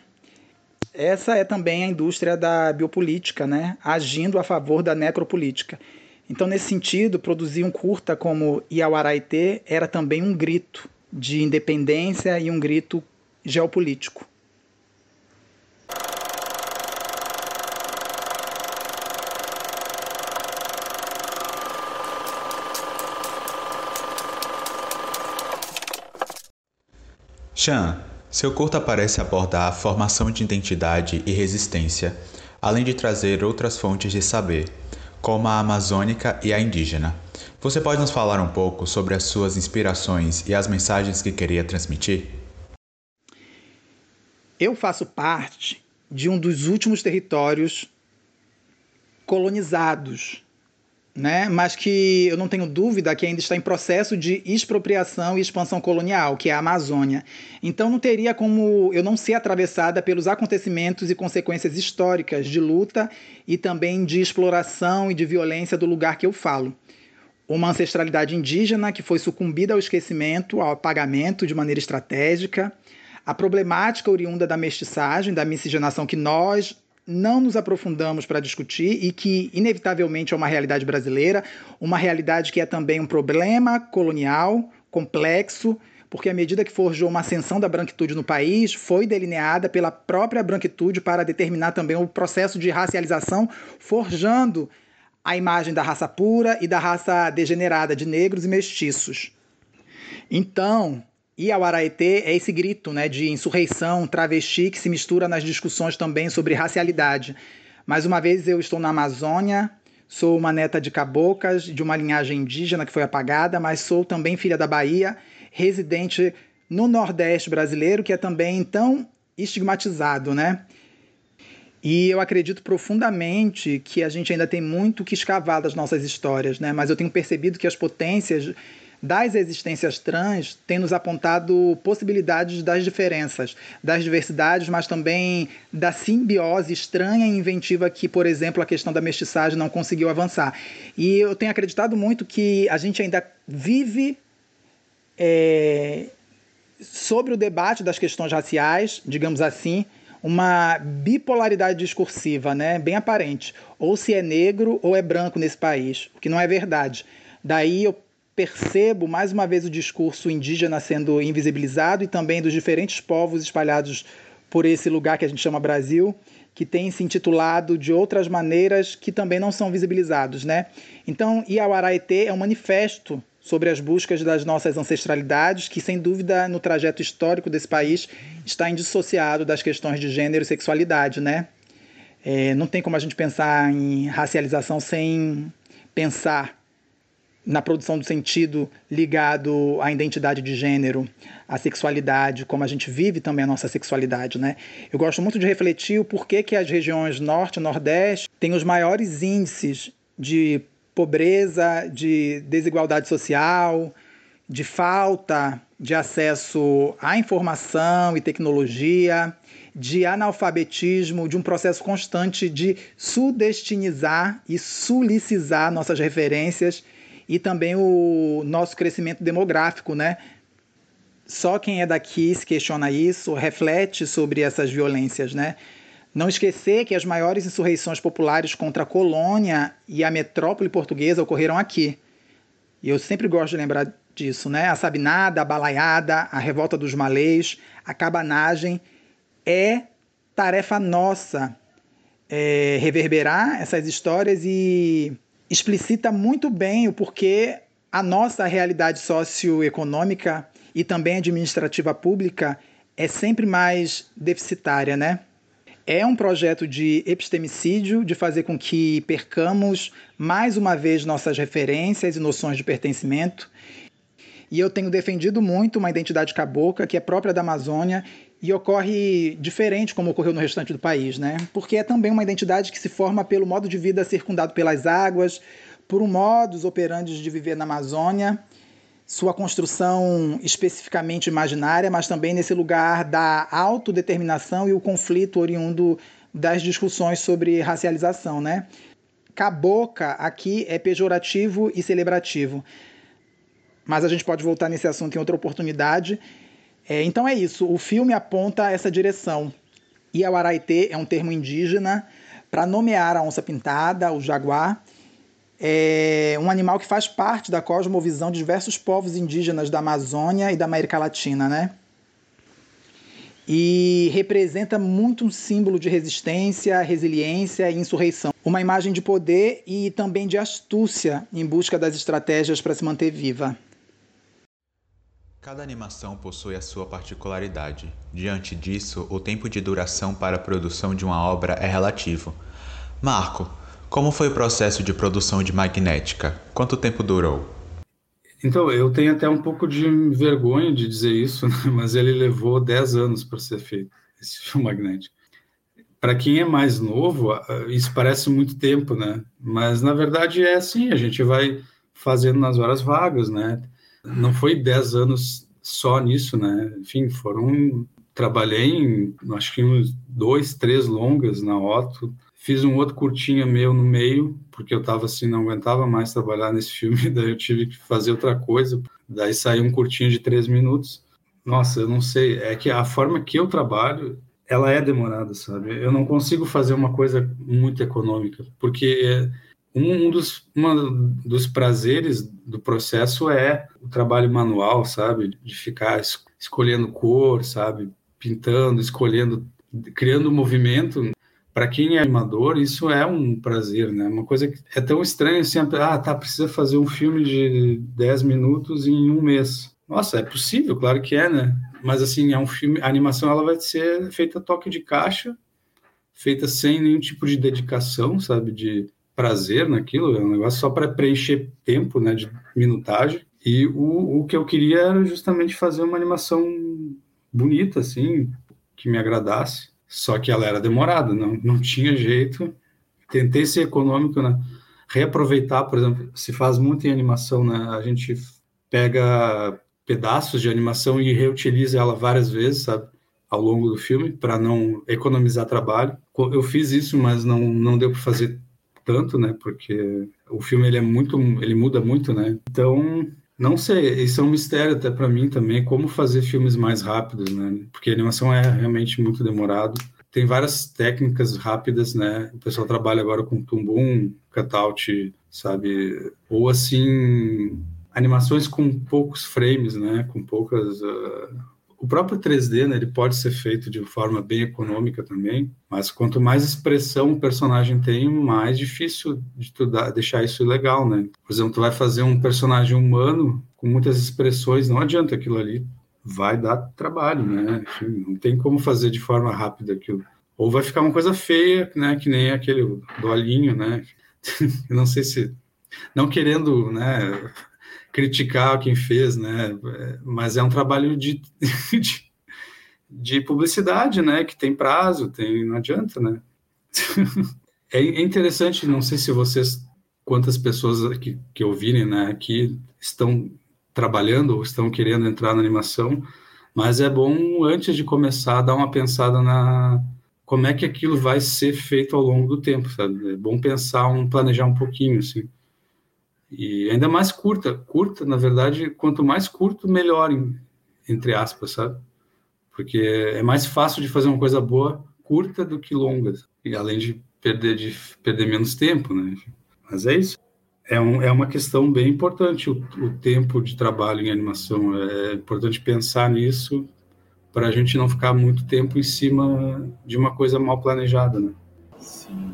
Essa é também a indústria da biopolítica, né? agindo a favor da necropolítica. Então, nesse sentido, produzir um curta como Iauaraitê era também um grito de independência e um grito geopolítico. Chan, seu curta parece abordar a formação de identidade e resistência, além de trazer outras fontes de saber, como a amazônica e a indígena. Você pode nos falar um pouco sobre as suas inspirações e as mensagens que queria transmitir? Eu faço parte de um dos últimos territórios colonizados né? mas que eu não tenho dúvida que ainda está em processo de expropriação e expansão colonial, que é a Amazônia. Então não teria como eu não ser atravessada pelos acontecimentos e consequências históricas de luta e também de exploração e de violência do lugar que eu falo. Uma ancestralidade indígena que foi sucumbida ao esquecimento, ao apagamento de maneira estratégica, a problemática oriunda da mestiçagem, da miscigenação que nós, não nos aprofundamos para discutir e que, inevitavelmente, é uma realidade brasileira, uma realidade que é também um problema colonial, complexo, porque à medida que forjou uma ascensão da branquitude no país, foi delineada pela própria branquitude para determinar também o processo de racialização, forjando a imagem da raça pura e da raça degenerada de negros e mestiços. Então, e ao Araetê é esse grito né, de insurreição, travesti, que se mistura nas discussões também sobre racialidade. Mais uma vez, eu estou na Amazônia, sou uma neta de cabocas, de uma linhagem indígena que foi apagada, mas sou também filha da Bahia, residente no Nordeste brasileiro, que é também tão estigmatizado, né? E eu acredito profundamente que a gente ainda tem muito que escavar das nossas histórias, né? Mas eu tenho percebido que as potências das existências trans têm nos apontado possibilidades das diferenças, das diversidades, mas também da simbiose estranha e inventiva que, por exemplo, a questão da mestiçagem não conseguiu avançar. E eu tenho acreditado muito que a gente ainda vive é, sobre o debate das questões raciais, digamos assim, uma bipolaridade discursiva, né, bem aparente. Ou se é negro ou é branco nesse país, o que não é verdade. Daí eu percebo mais uma vez o discurso indígena sendo invisibilizado e também dos diferentes povos espalhados por esse lugar que a gente chama Brasil, que tem se intitulado de outras maneiras que também não são visibilizados, né? Então, Iauaraetê é um manifesto sobre as buscas das nossas ancestralidades, que sem dúvida no trajeto histórico desse país está indissociado das questões de gênero e sexualidade, né? É, não tem como a gente pensar em racialização sem pensar na produção do sentido ligado à identidade de gênero, à sexualidade, como a gente vive também a nossa sexualidade, né? Eu gosto muito de refletir o porquê que as regiões norte e nordeste têm os maiores índices de pobreza, de desigualdade social, de falta de acesso à informação e tecnologia, de analfabetismo, de um processo constante de sudestinizar e sulicizar nossas referências e também o nosso crescimento demográfico, né? Só quem é daqui se questiona isso, reflete sobre essas violências, né? Não esquecer que as maiores insurreições populares contra a colônia e a metrópole portuguesa ocorreram aqui. E eu sempre gosto de lembrar disso, né? A sabinada, a balaiada, a revolta dos malês, a cabanagem é tarefa nossa é, reverberar essas histórias e explicita muito bem o porquê a nossa realidade socioeconômica e também administrativa pública é sempre mais deficitária, né? é um projeto de epistemicídio, de fazer com que percamos mais uma vez nossas referências e noções de pertencimento. E eu tenho defendido muito uma identidade cabocla que é própria da Amazônia e ocorre diferente como ocorreu no restante do país, né? Porque é também uma identidade que se forma pelo modo de vida circundado pelas águas, por um modus operandi de viver na Amazônia sua construção especificamente imaginária, mas também nesse lugar da autodeterminação e o conflito oriundo das discussões sobre racialização, né? Caboca aqui é pejorativo e celebrativo. Mas a gente pode voltar nesse assunto em outra oportunidade. É, então é isso, o filme aponta essa direção. E o Araitê é um termo indígena para nomear a onça pintada, o jaguar, é um animal que faz parte da cosmovisão de diversos povos indígenas da Amazônia e da América Latina, né? E representa muito um símbolo de resistência, resiliência e insurreição. Uma imagem de poder e também de astúcia em busca das estratégias para se manter viva. Cada animação possui a sua particularidade. Diante disso, o tempo de duração para a produção de uma obra é relativo. Marco, como foi o processo de produção de Magnética? Quanto tempo durou? Então, eu tenho até um pouco de vergonha de dizer isso, né? mas ele levou 10 anos para ser feito, esse filme Magnética. Para quem é mais novo, isso parece muito tempo, né? Mas, na verdade, é assim, a gente vai fazendo nas horas vagas, né? Não foi 10 anos só nisso, né? Enfim, foram... Trabalhei em, acho que uns dois, três longas na Otto, Fiz um outro curtinha meu no meio, porque eu estava assim, não aguentava mais trabalhar nesse filme, daí eu tive que fazer outra coisa. Daí saiu um curtinho de três minutos. Nossa, eu não sei, é que a forma que eu trabalho, ela é demorada, sabe? Eu não consigo fazer uma coisa muito econômica, porque um, dos, uma dos prazeres do processo é o trabalho manual, sabe? De ficar escolhendo cor, sabe? Pintando, escolhendo, criando movimento para quem é animador, isso é um prazer, né? Uma coisa que é tão estranha assim, ah, tá, precisa fazer um filme de 10 minutos em um mês. Nossa, é possível, claro que é, né? Mas assim, é um filme, a animação ela vai ser feita toque de caixa, feita sem nenhum tipo de dedicação, sabe, de prazer naquilo, é um negócio só para preencher tempo, né, de minutagem. E o, o que eu queria era justamente fazer uma animação bonita, assim, que me agradasse Só que ela era demorada, não, não tinha jeito. Tentei ser econômico, né? Reaproveitar, por exemplo, se faz muito em animação, né? A gente pega pedaços de animação e reutiliza ela várias vezes, sabe? Ao longo do filme, para não economizar trabalho. Eu fiz isso, mas não, não deu para fazer tanto, né? Porque o filme ele é muito, ele muda muito, né? Então, não sei, isso é um mistério até para mim também, como fazer filmes mais rápidos, né? Porque animação é realmente muito demorado. Tem várias técnicas rápidas, né? O pessoal trabalha agora com tumbum, cutout, sabe? Ou assim, animações com poucos frames, né? Com poucas uh o próprio 3D, né, ele pode ser feito de forma bem econômica também, mas quanto mais expressão o personagem tem, mais difícil de tu dar, deixar isso legal, né? Por exemplo, tu vai fazer um personagem humano com muitas expressões, não adianta aquilo ali, vai dar trabalho, né? Enfim, não tem como fazer de forma rápida aquilo. Ou vai ficar uma coisa feia, né, que nem aquele do olhinho, né? Eu não sei se não querendo, né, criticar quem fez, né? Mas é um trabalho de, de, de, publicidade, né? Que tem prazo, tem, não adianta, né? é interessante, não sei se vocês, quantas pessoas que, que ouvirem, né? Aqui estão trabalhando ou estão querendo entrar na animação, mas é bom antes de começar dar uma pensada na como é que aquilo vai ser feito ao longo do tempo, sabe? É bom pensar um planejar um pouquinho, assim. E ainda mais curta. Curta, na verdade, quanto mais curto, melhor, entre aspas, sabe? Porque é mais fácil de fazer uma coisa boa curta do que longa. E além de perder, de perder menos tempo, né? Mas é isso. É, um, é uma questão bem importante o, o tempo de trabalho em animação. É importante pensar nisso para a gente não ficar muito tempo em cima de uma coisa mal planejada, né? Sim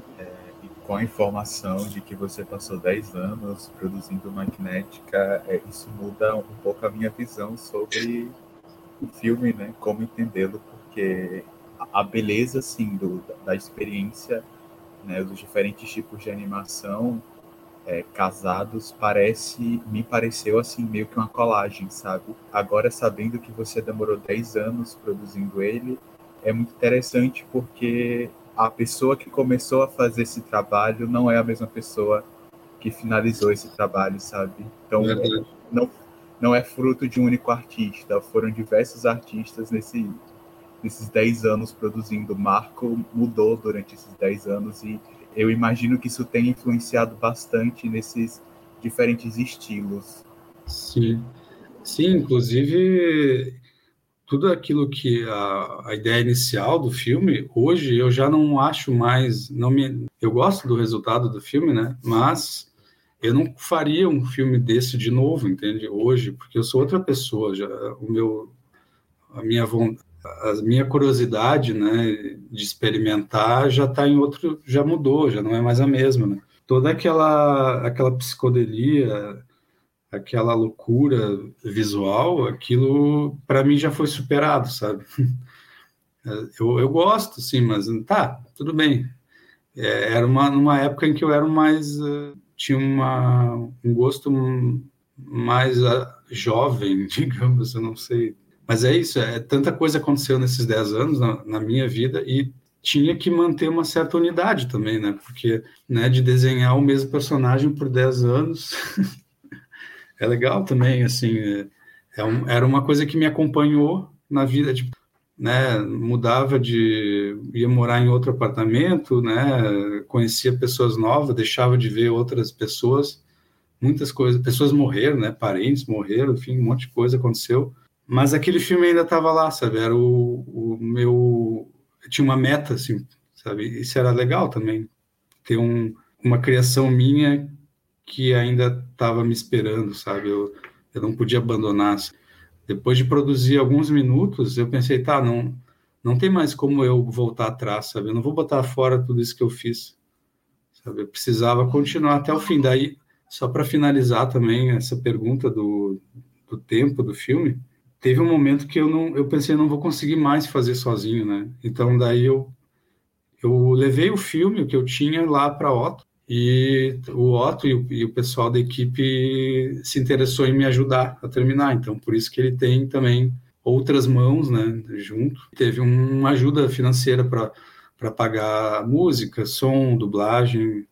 com a informação de que você passou 10 anos produzindo magnética, é, isso muda um pouco a minha visão sobre o filme, né? Como entendê-lo, porque a beleza, assim, do, da experiência, né, dos diferentes tipos de animação é, casados, parece, me pareceu, assim, meio que uma colagem, sabe? Agora, sabendo que você demorou 10 anos produzindo ele, é muito interessante porque a pessoa que começou a fazer esse trabalho não é a mesma pessoa que finalizou esse trabalho, sabe? Então, não, não é fruto de um único artista, foram diversos artistas nesse, nesses 10 anos produzindo. O Marco mudou durante esses 10 anos e eu imagino que isso tenha influenciado bastante nesses diferentes estilos. Sim, sim, inclusive tudo aquilo que a, a, ideia inicial do filme, hoje eu já não acho mais, não me, eu gosto do resultado do filme, né? Mas eu não faria um filme desse de novo, entende? Hoje, porque eu sou outra pessoa, já o meu a minha a minha curiosidade, né, de experimentar já está em outro, já mudou, já não é mais a mesma, né? Toda aquela aquela psicodelia aquela loucura visual, aquilo para mim já foi superado, sabe? Eu, eu gosto, sim, mas tá, tudo bem. É, era uma numa época em que eu era mais uh, tinha uma, um gosto mais uh, jovem, digamos, eu não sei. Mas é isso, é tanta coisa aconteceu nesses 10 anos na, na minha vida e tinha que manter uma certa unidade também, né? Porque, né, de desenhar o mesmo personagem por 10 anos é legal também, assim, é, é um, era uma coisa que me acompanhou na vida, tipo, né, mudava de, ia morar em outro apartamento, né, conhecia pessoas novas, deixava de ver outras pessoas, muitas coisas, pessoas morreram, né, parentes morreram, enfim, um monte de coisa aconteceu, mas aquele filme ainda estava lá, sabe, era o, o meu, tinha uma meta, assim, sabe, isso era legal também, ter um, uma criação minha que ainda estava me esperando, sabe? Eu, eu não podia abandonar. Depois de produzir alguns minutos, eu pensei, tá, não, não tem mais como eu voltar atrás, sabe? Eu não vou botar fora tudo isso que eu fiz, sabe? Eu precisava continuar até o fim. Daí, só para finalizar também essa pergunta do, do tempo do filme, teve um momento que eu não, eu pensei, não vou conseguir mais fazer sozinho, né? Então daí eu eu levei o filme que eu tinha lá para Otto e o Otto e o, e o, pessoal da equipe se interessou em me ajudar a terminar. Então, por isso que ele tem também outras mãos, né, junto. Teve uma ajuda financeira para pagar música, som, dublagem,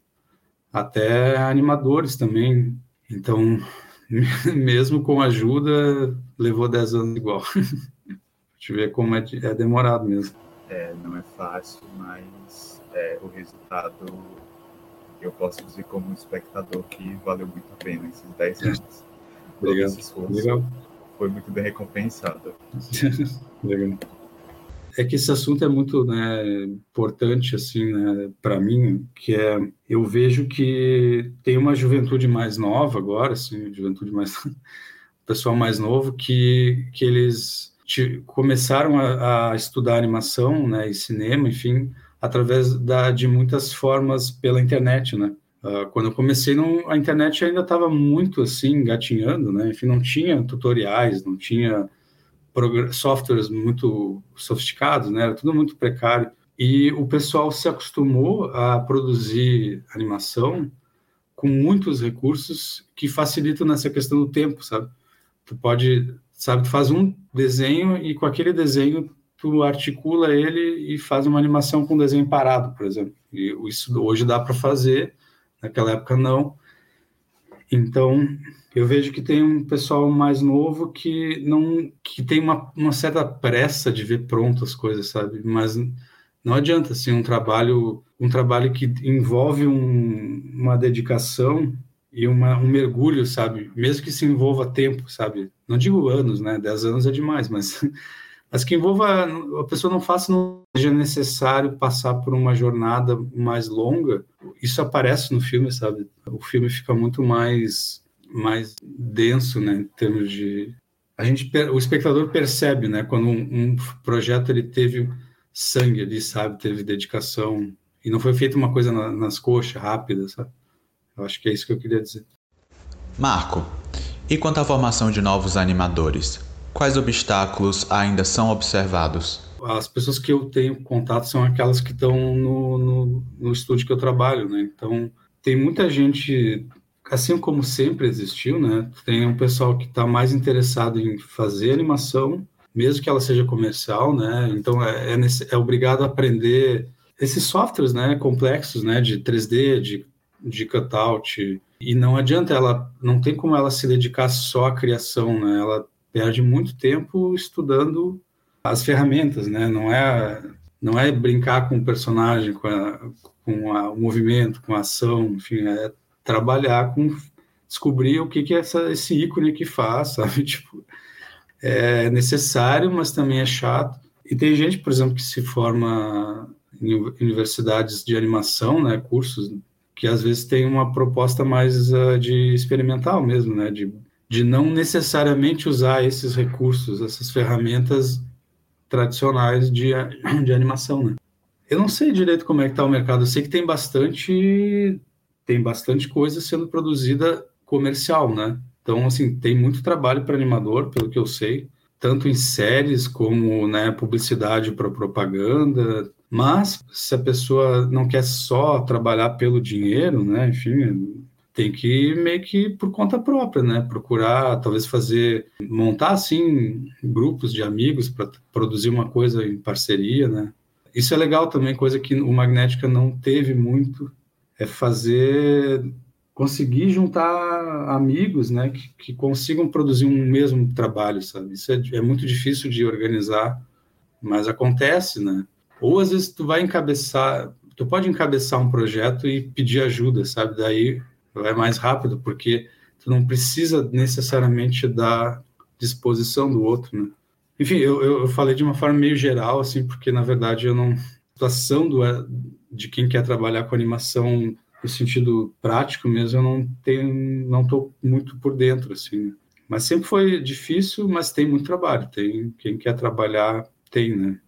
até animadores também. Então, mesmo com ajuda, levou 10 anos igual. Deixa eu ver como é, é demorado mesmo. É, não é fácil, mas é, o resultado eu posso dizer como espectador que valeu muito a pena esses 10 anos. Obrigado. Legal. Foi muito bem recompensado. Legal. É que esse assunto é muito né, importante assim, né, para mim, que é eu vejo que tem uma juventude mais nova agora, assim, juventude mais pessoal mais novo que que eles começaram a, a, estudar animação, né, e cinema, enfim, através da, de muitas formas pela internet, né? Uh, quando eu comecei, não, a internet ainda estava muito assim, engatinhando, né? Enfim, não tinha tutoriais, não tinha softwares muito sofisticados, né? Era tudo muito precário. E o pessoal se acostumou a produzir animação com muitos recursos que facilitam nessa questão do tempo, sabe? Tu pode, sabe, tu faz um desenho e com aquele desenho tu articula ele e faz uma animação com desenho parado, por exemplo. E isso hoje dá para fazer, naquela época não. Então, eu vejo que tem um pessoal mais novo que não que tem uma, uma certa pressa de ver pronto as coisas, sabe? Mas não adianta assim um trabalho um trabalho que envolve um, uma dedicação e uma, um mergulho, sabe? Mesmo que se envolva tempo, sabe? Não digo anos, né? Dez anos é demais, mas mas que envolva a pessoa não faça não seja necessário passar por uma jornada mais longa. Isso aparece no filme sabe? O filme fica muito mais mais denso né em termos de a gente o espectador percebe né quando um, um projeto ele teve sangue ali sabe? Teve dedicação. E não foi feita uma coisa na, nas coxas rápida sabe? Eu acho que é isso que eu queria dizer. Marco e quanto à formação de novos animadores Quais obstáculos ainda são observados? As pessoas que eu tenho contato são aquelas que estão no, no, no estúdio que eu trabalho, né? Então, tem muita gente, assim como sempre existiu, né? Tem um pessoal que está mais interessado em fazer animação, mesmo que ela seja comercial, né? Então, é, é, é obrigado a aprender esses softwares, né? Complexos, né? De 3D, de, de cutout. E não adianta ela, não tem como ela se dedicar só à criação, né? Ela perde muito tempo estudando as ferramentas, né? Não é não é brincar com o personagem, com, a, com a, o movimento, com a ação, enfim, é trabalhar com descobrir o que que essa, esse ícone aqui faz, sabe? Tipo, é necessário, mas também é chato. E tem gente, por exemplo, que se forma em universidades de animação, né, cursos que às vezes tem uma proposta mais uh, de experimental mesmo, né, de de não necessariamente usar esses recursos, essas ferramentas tradicionais de, de animação, né? Eu não sei direito como é que está o mercado. Eu sei que tem bastante tem bastante coisa sendo produzida comercial, né? Então, assim, tem muito trabalho para animador, pelo que eu sei, tanto em séries como né, publicidade para propaganda. Mas se a pessoa não quer só trabalhar pelo dinheiro, né? Enfim, tem que meio que por conta própria, né? Procurar, talvez fazer, montar assim grupos de amigos para produzir uma coisa em parceria, né? Isso é legal também, coisa que o Magnética não teve muito, é fazer, conseguir juntar amigos, né? Que, que consigam produzir um mesmo trabalho, sabe? Isso é, é muito difícil de organizar, mas acontece, né? Ou às vezes tu vai encabeçar, tu pode encabeçar um projeto e pedir ajuda, sabe? Daí vai mais rápido, porque tu não precisa necessariamente da disposição do outro, né? Enfim, eu, eu falei de uma forma meio geral, assim, porque na verdade eu não. A situação do, de quem quer trabalhar com animação no sentido prático mesmo, eu não tenho, não estou muito por dentro, assim. Mas sempre foi difícil, mas tem muito trabalho. Tem quem quer trabalhar, tem, né?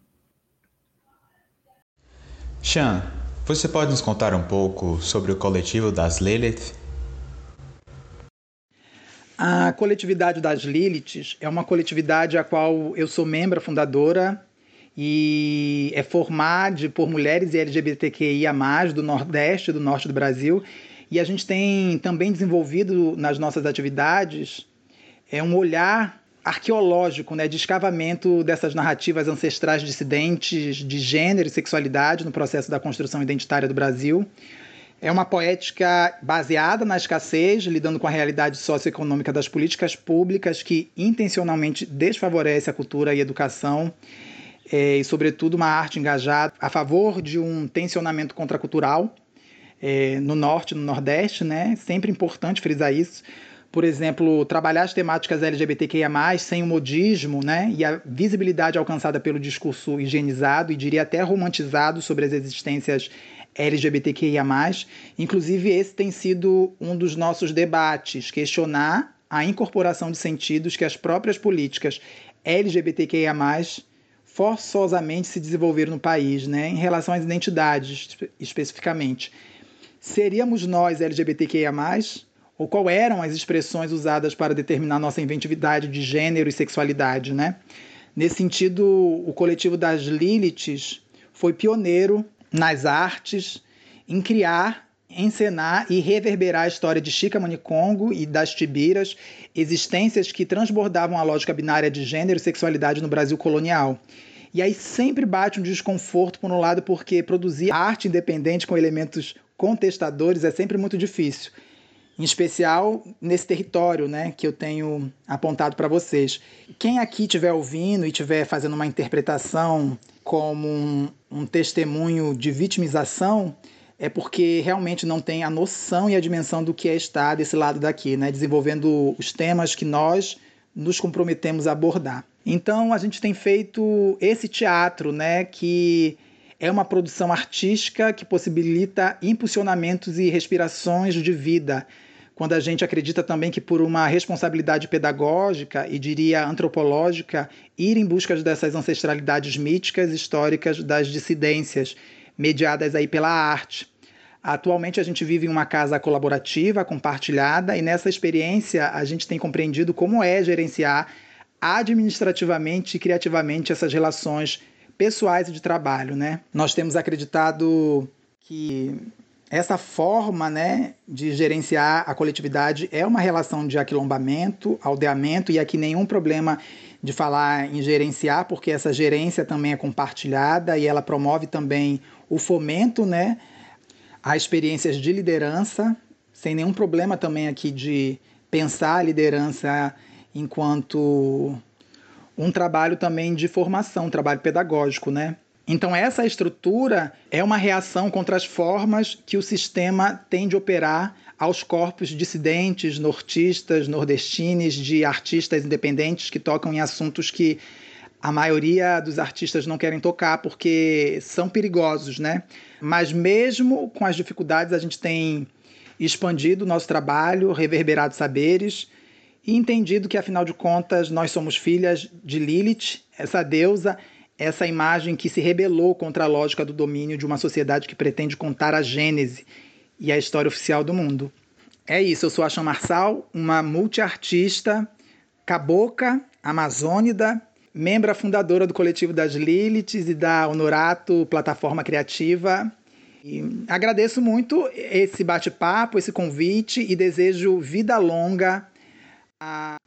Chan, você pode nos contar um pouco sobre o coletivo das Lilith? A coletividade das Liliths é uma coletividade a qual eu sou membro fundadora e é formada por mulheres LGBTQIA+, do Nordeste do Norte do Brasil. E a gente tem também desenvolvido nas nossas atividades é um olhar arqueológico, né, de escavamento dessas narrativas ancestrais dissidentes de gênero e sexualidade no processo da construção identitária do Brasil. É uma poética baseada na escassez, lidando com a realidade socioeconômica das políticas públicas que intencionalmente desfavorece a cultura e a educação, é, e, sobretudo, uma arte engajada a favor de um tensionamento contracultural é, no Norte, no Nordeste, né? Sempre importante frisar isso. Por exemplo, trabalhar as temáticas LGBTQIA+, sem o modismo, né? E a visibilidade alcançada pelo discurso higienizado e diria até romantizado sobre as existências LGBTQIA+. Inclusive, esse tem sido um dos nossos debates, questionar a incorporação de sentidos que as próprias políticas LGBTQIA+, forçosamente se desenvolveram no país, né, em relação às identidades especificamente. Seríamos nós LGBTQIA+, ou qual eram as expressões usadas para determinar nossa inventividade de gênero e sexualidade, né? Nesse sentido, o coletivo das Liliths foi pioneiro nas artes, em criar, encenar e reverberar a história de Chica Manicongo e das Tibiras, existências que transbordavam a lógica binária de gênero e sexualidade no Brasil colonial. E aí sempre bate um desconforto, por um lado, porque produzir arte independente com elementos contestadores é sempre muito difícil. Em especial nesse território né, que eu tenho apontado para vocês. Quem aqui estiver ouvindo e estiver fazendo uma interpretação como um, um testemunho de vitimização, é porque realmente não tem a noção e a dimensão do que é estar desse lado daqui, né? desenvolvendo os temas que nós nos comprometemos a abordar. Então a gente tem feito esse teatro, né, que é uma produção artística que possibilita impulsionamentos e respirações de vida. Quando a gente acredita também que por uma responsabilidade pedagógica e diria antropológica, ir em busca dessas ancestralidades míticas históricas das dissidências, mediadas aí pela arte. Atualmente a gente vive em uma casa colaborativa, compartilhada, e nessa experiência a gente tem compreendido como é gerenciar administrativamente e criativamente essas relações pessoais e de trabalho, né? Nós temos acreditado que essa forma né, de gerenciar a coletividade é uma relação de aquilombamento, aldeamento, e aqui nenhum problema de falar em gerenciar, porque essa gerência também é compartilhada e ela promove também o fomento né, a experiências de liderança, sem nenhum problema também aqui de pensar a liderança enquanto um trabalho também de formação, um trabalho pedagógico, né? Então, essa estrutura é uma reação contra as formas que o sistema tem de operar aos corpos dissidentes, nortistas, nordestines, de artistas independentes que tocam em assuntos que a maioria dos artistas não querem tocar porque são perigosos, né? Mas mesmo com as dificuldades, a gente tem expandido o nosso trabalho, reverberado saberes e entendido que, afinal de contas, nós somos filhas de Lilith, essa deusa essa imagem que se rebelou contra a lógica do domínio de uma sociedade que pretende contar a gênese e a história oficial do mundo. É isso, eu sou a Chan Marçal, uma multiartista, caboca, amazônida, membra fundadora do coletivo das Liliths e da Honorato Plataforma Criativa. E agradeço muito esse bate-papo, esse convite e desejo vida longa a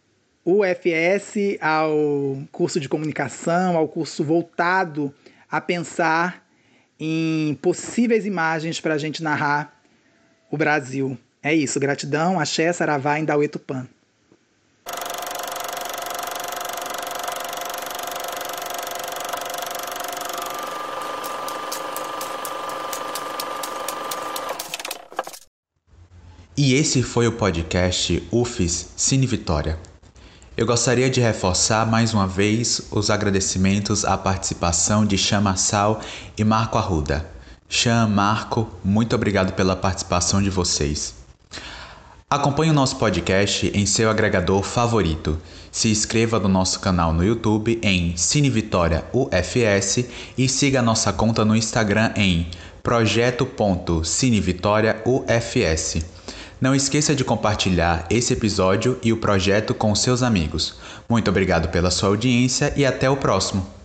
UFS ao curso de comunicação, ao curso voltado a pensar em possíveis imagens para a gente narrar o Brasil. É isso, gratidão, axé, saravá, indauê, tupã. E esse foi o podcast UFES Cine Vitória. Eu gostaria de reforçar mais uma vez os agradecimentos à participação de Cham Marçal e Marco Arruda. Cham, Marco, muito obrigado pela participação de vocês. Acompanhe o nosso podcast em seu agregador favorito. Se inscreva no nosso canal no YouTube em Cine Vitória UFS e siga nossa conta no Instagram em projeto.cinevitóriaufs. Não esqueça de compartilhar esse episódio e o projeto com seus amigos. Muito obrigado pela sua audiência e até o próximo.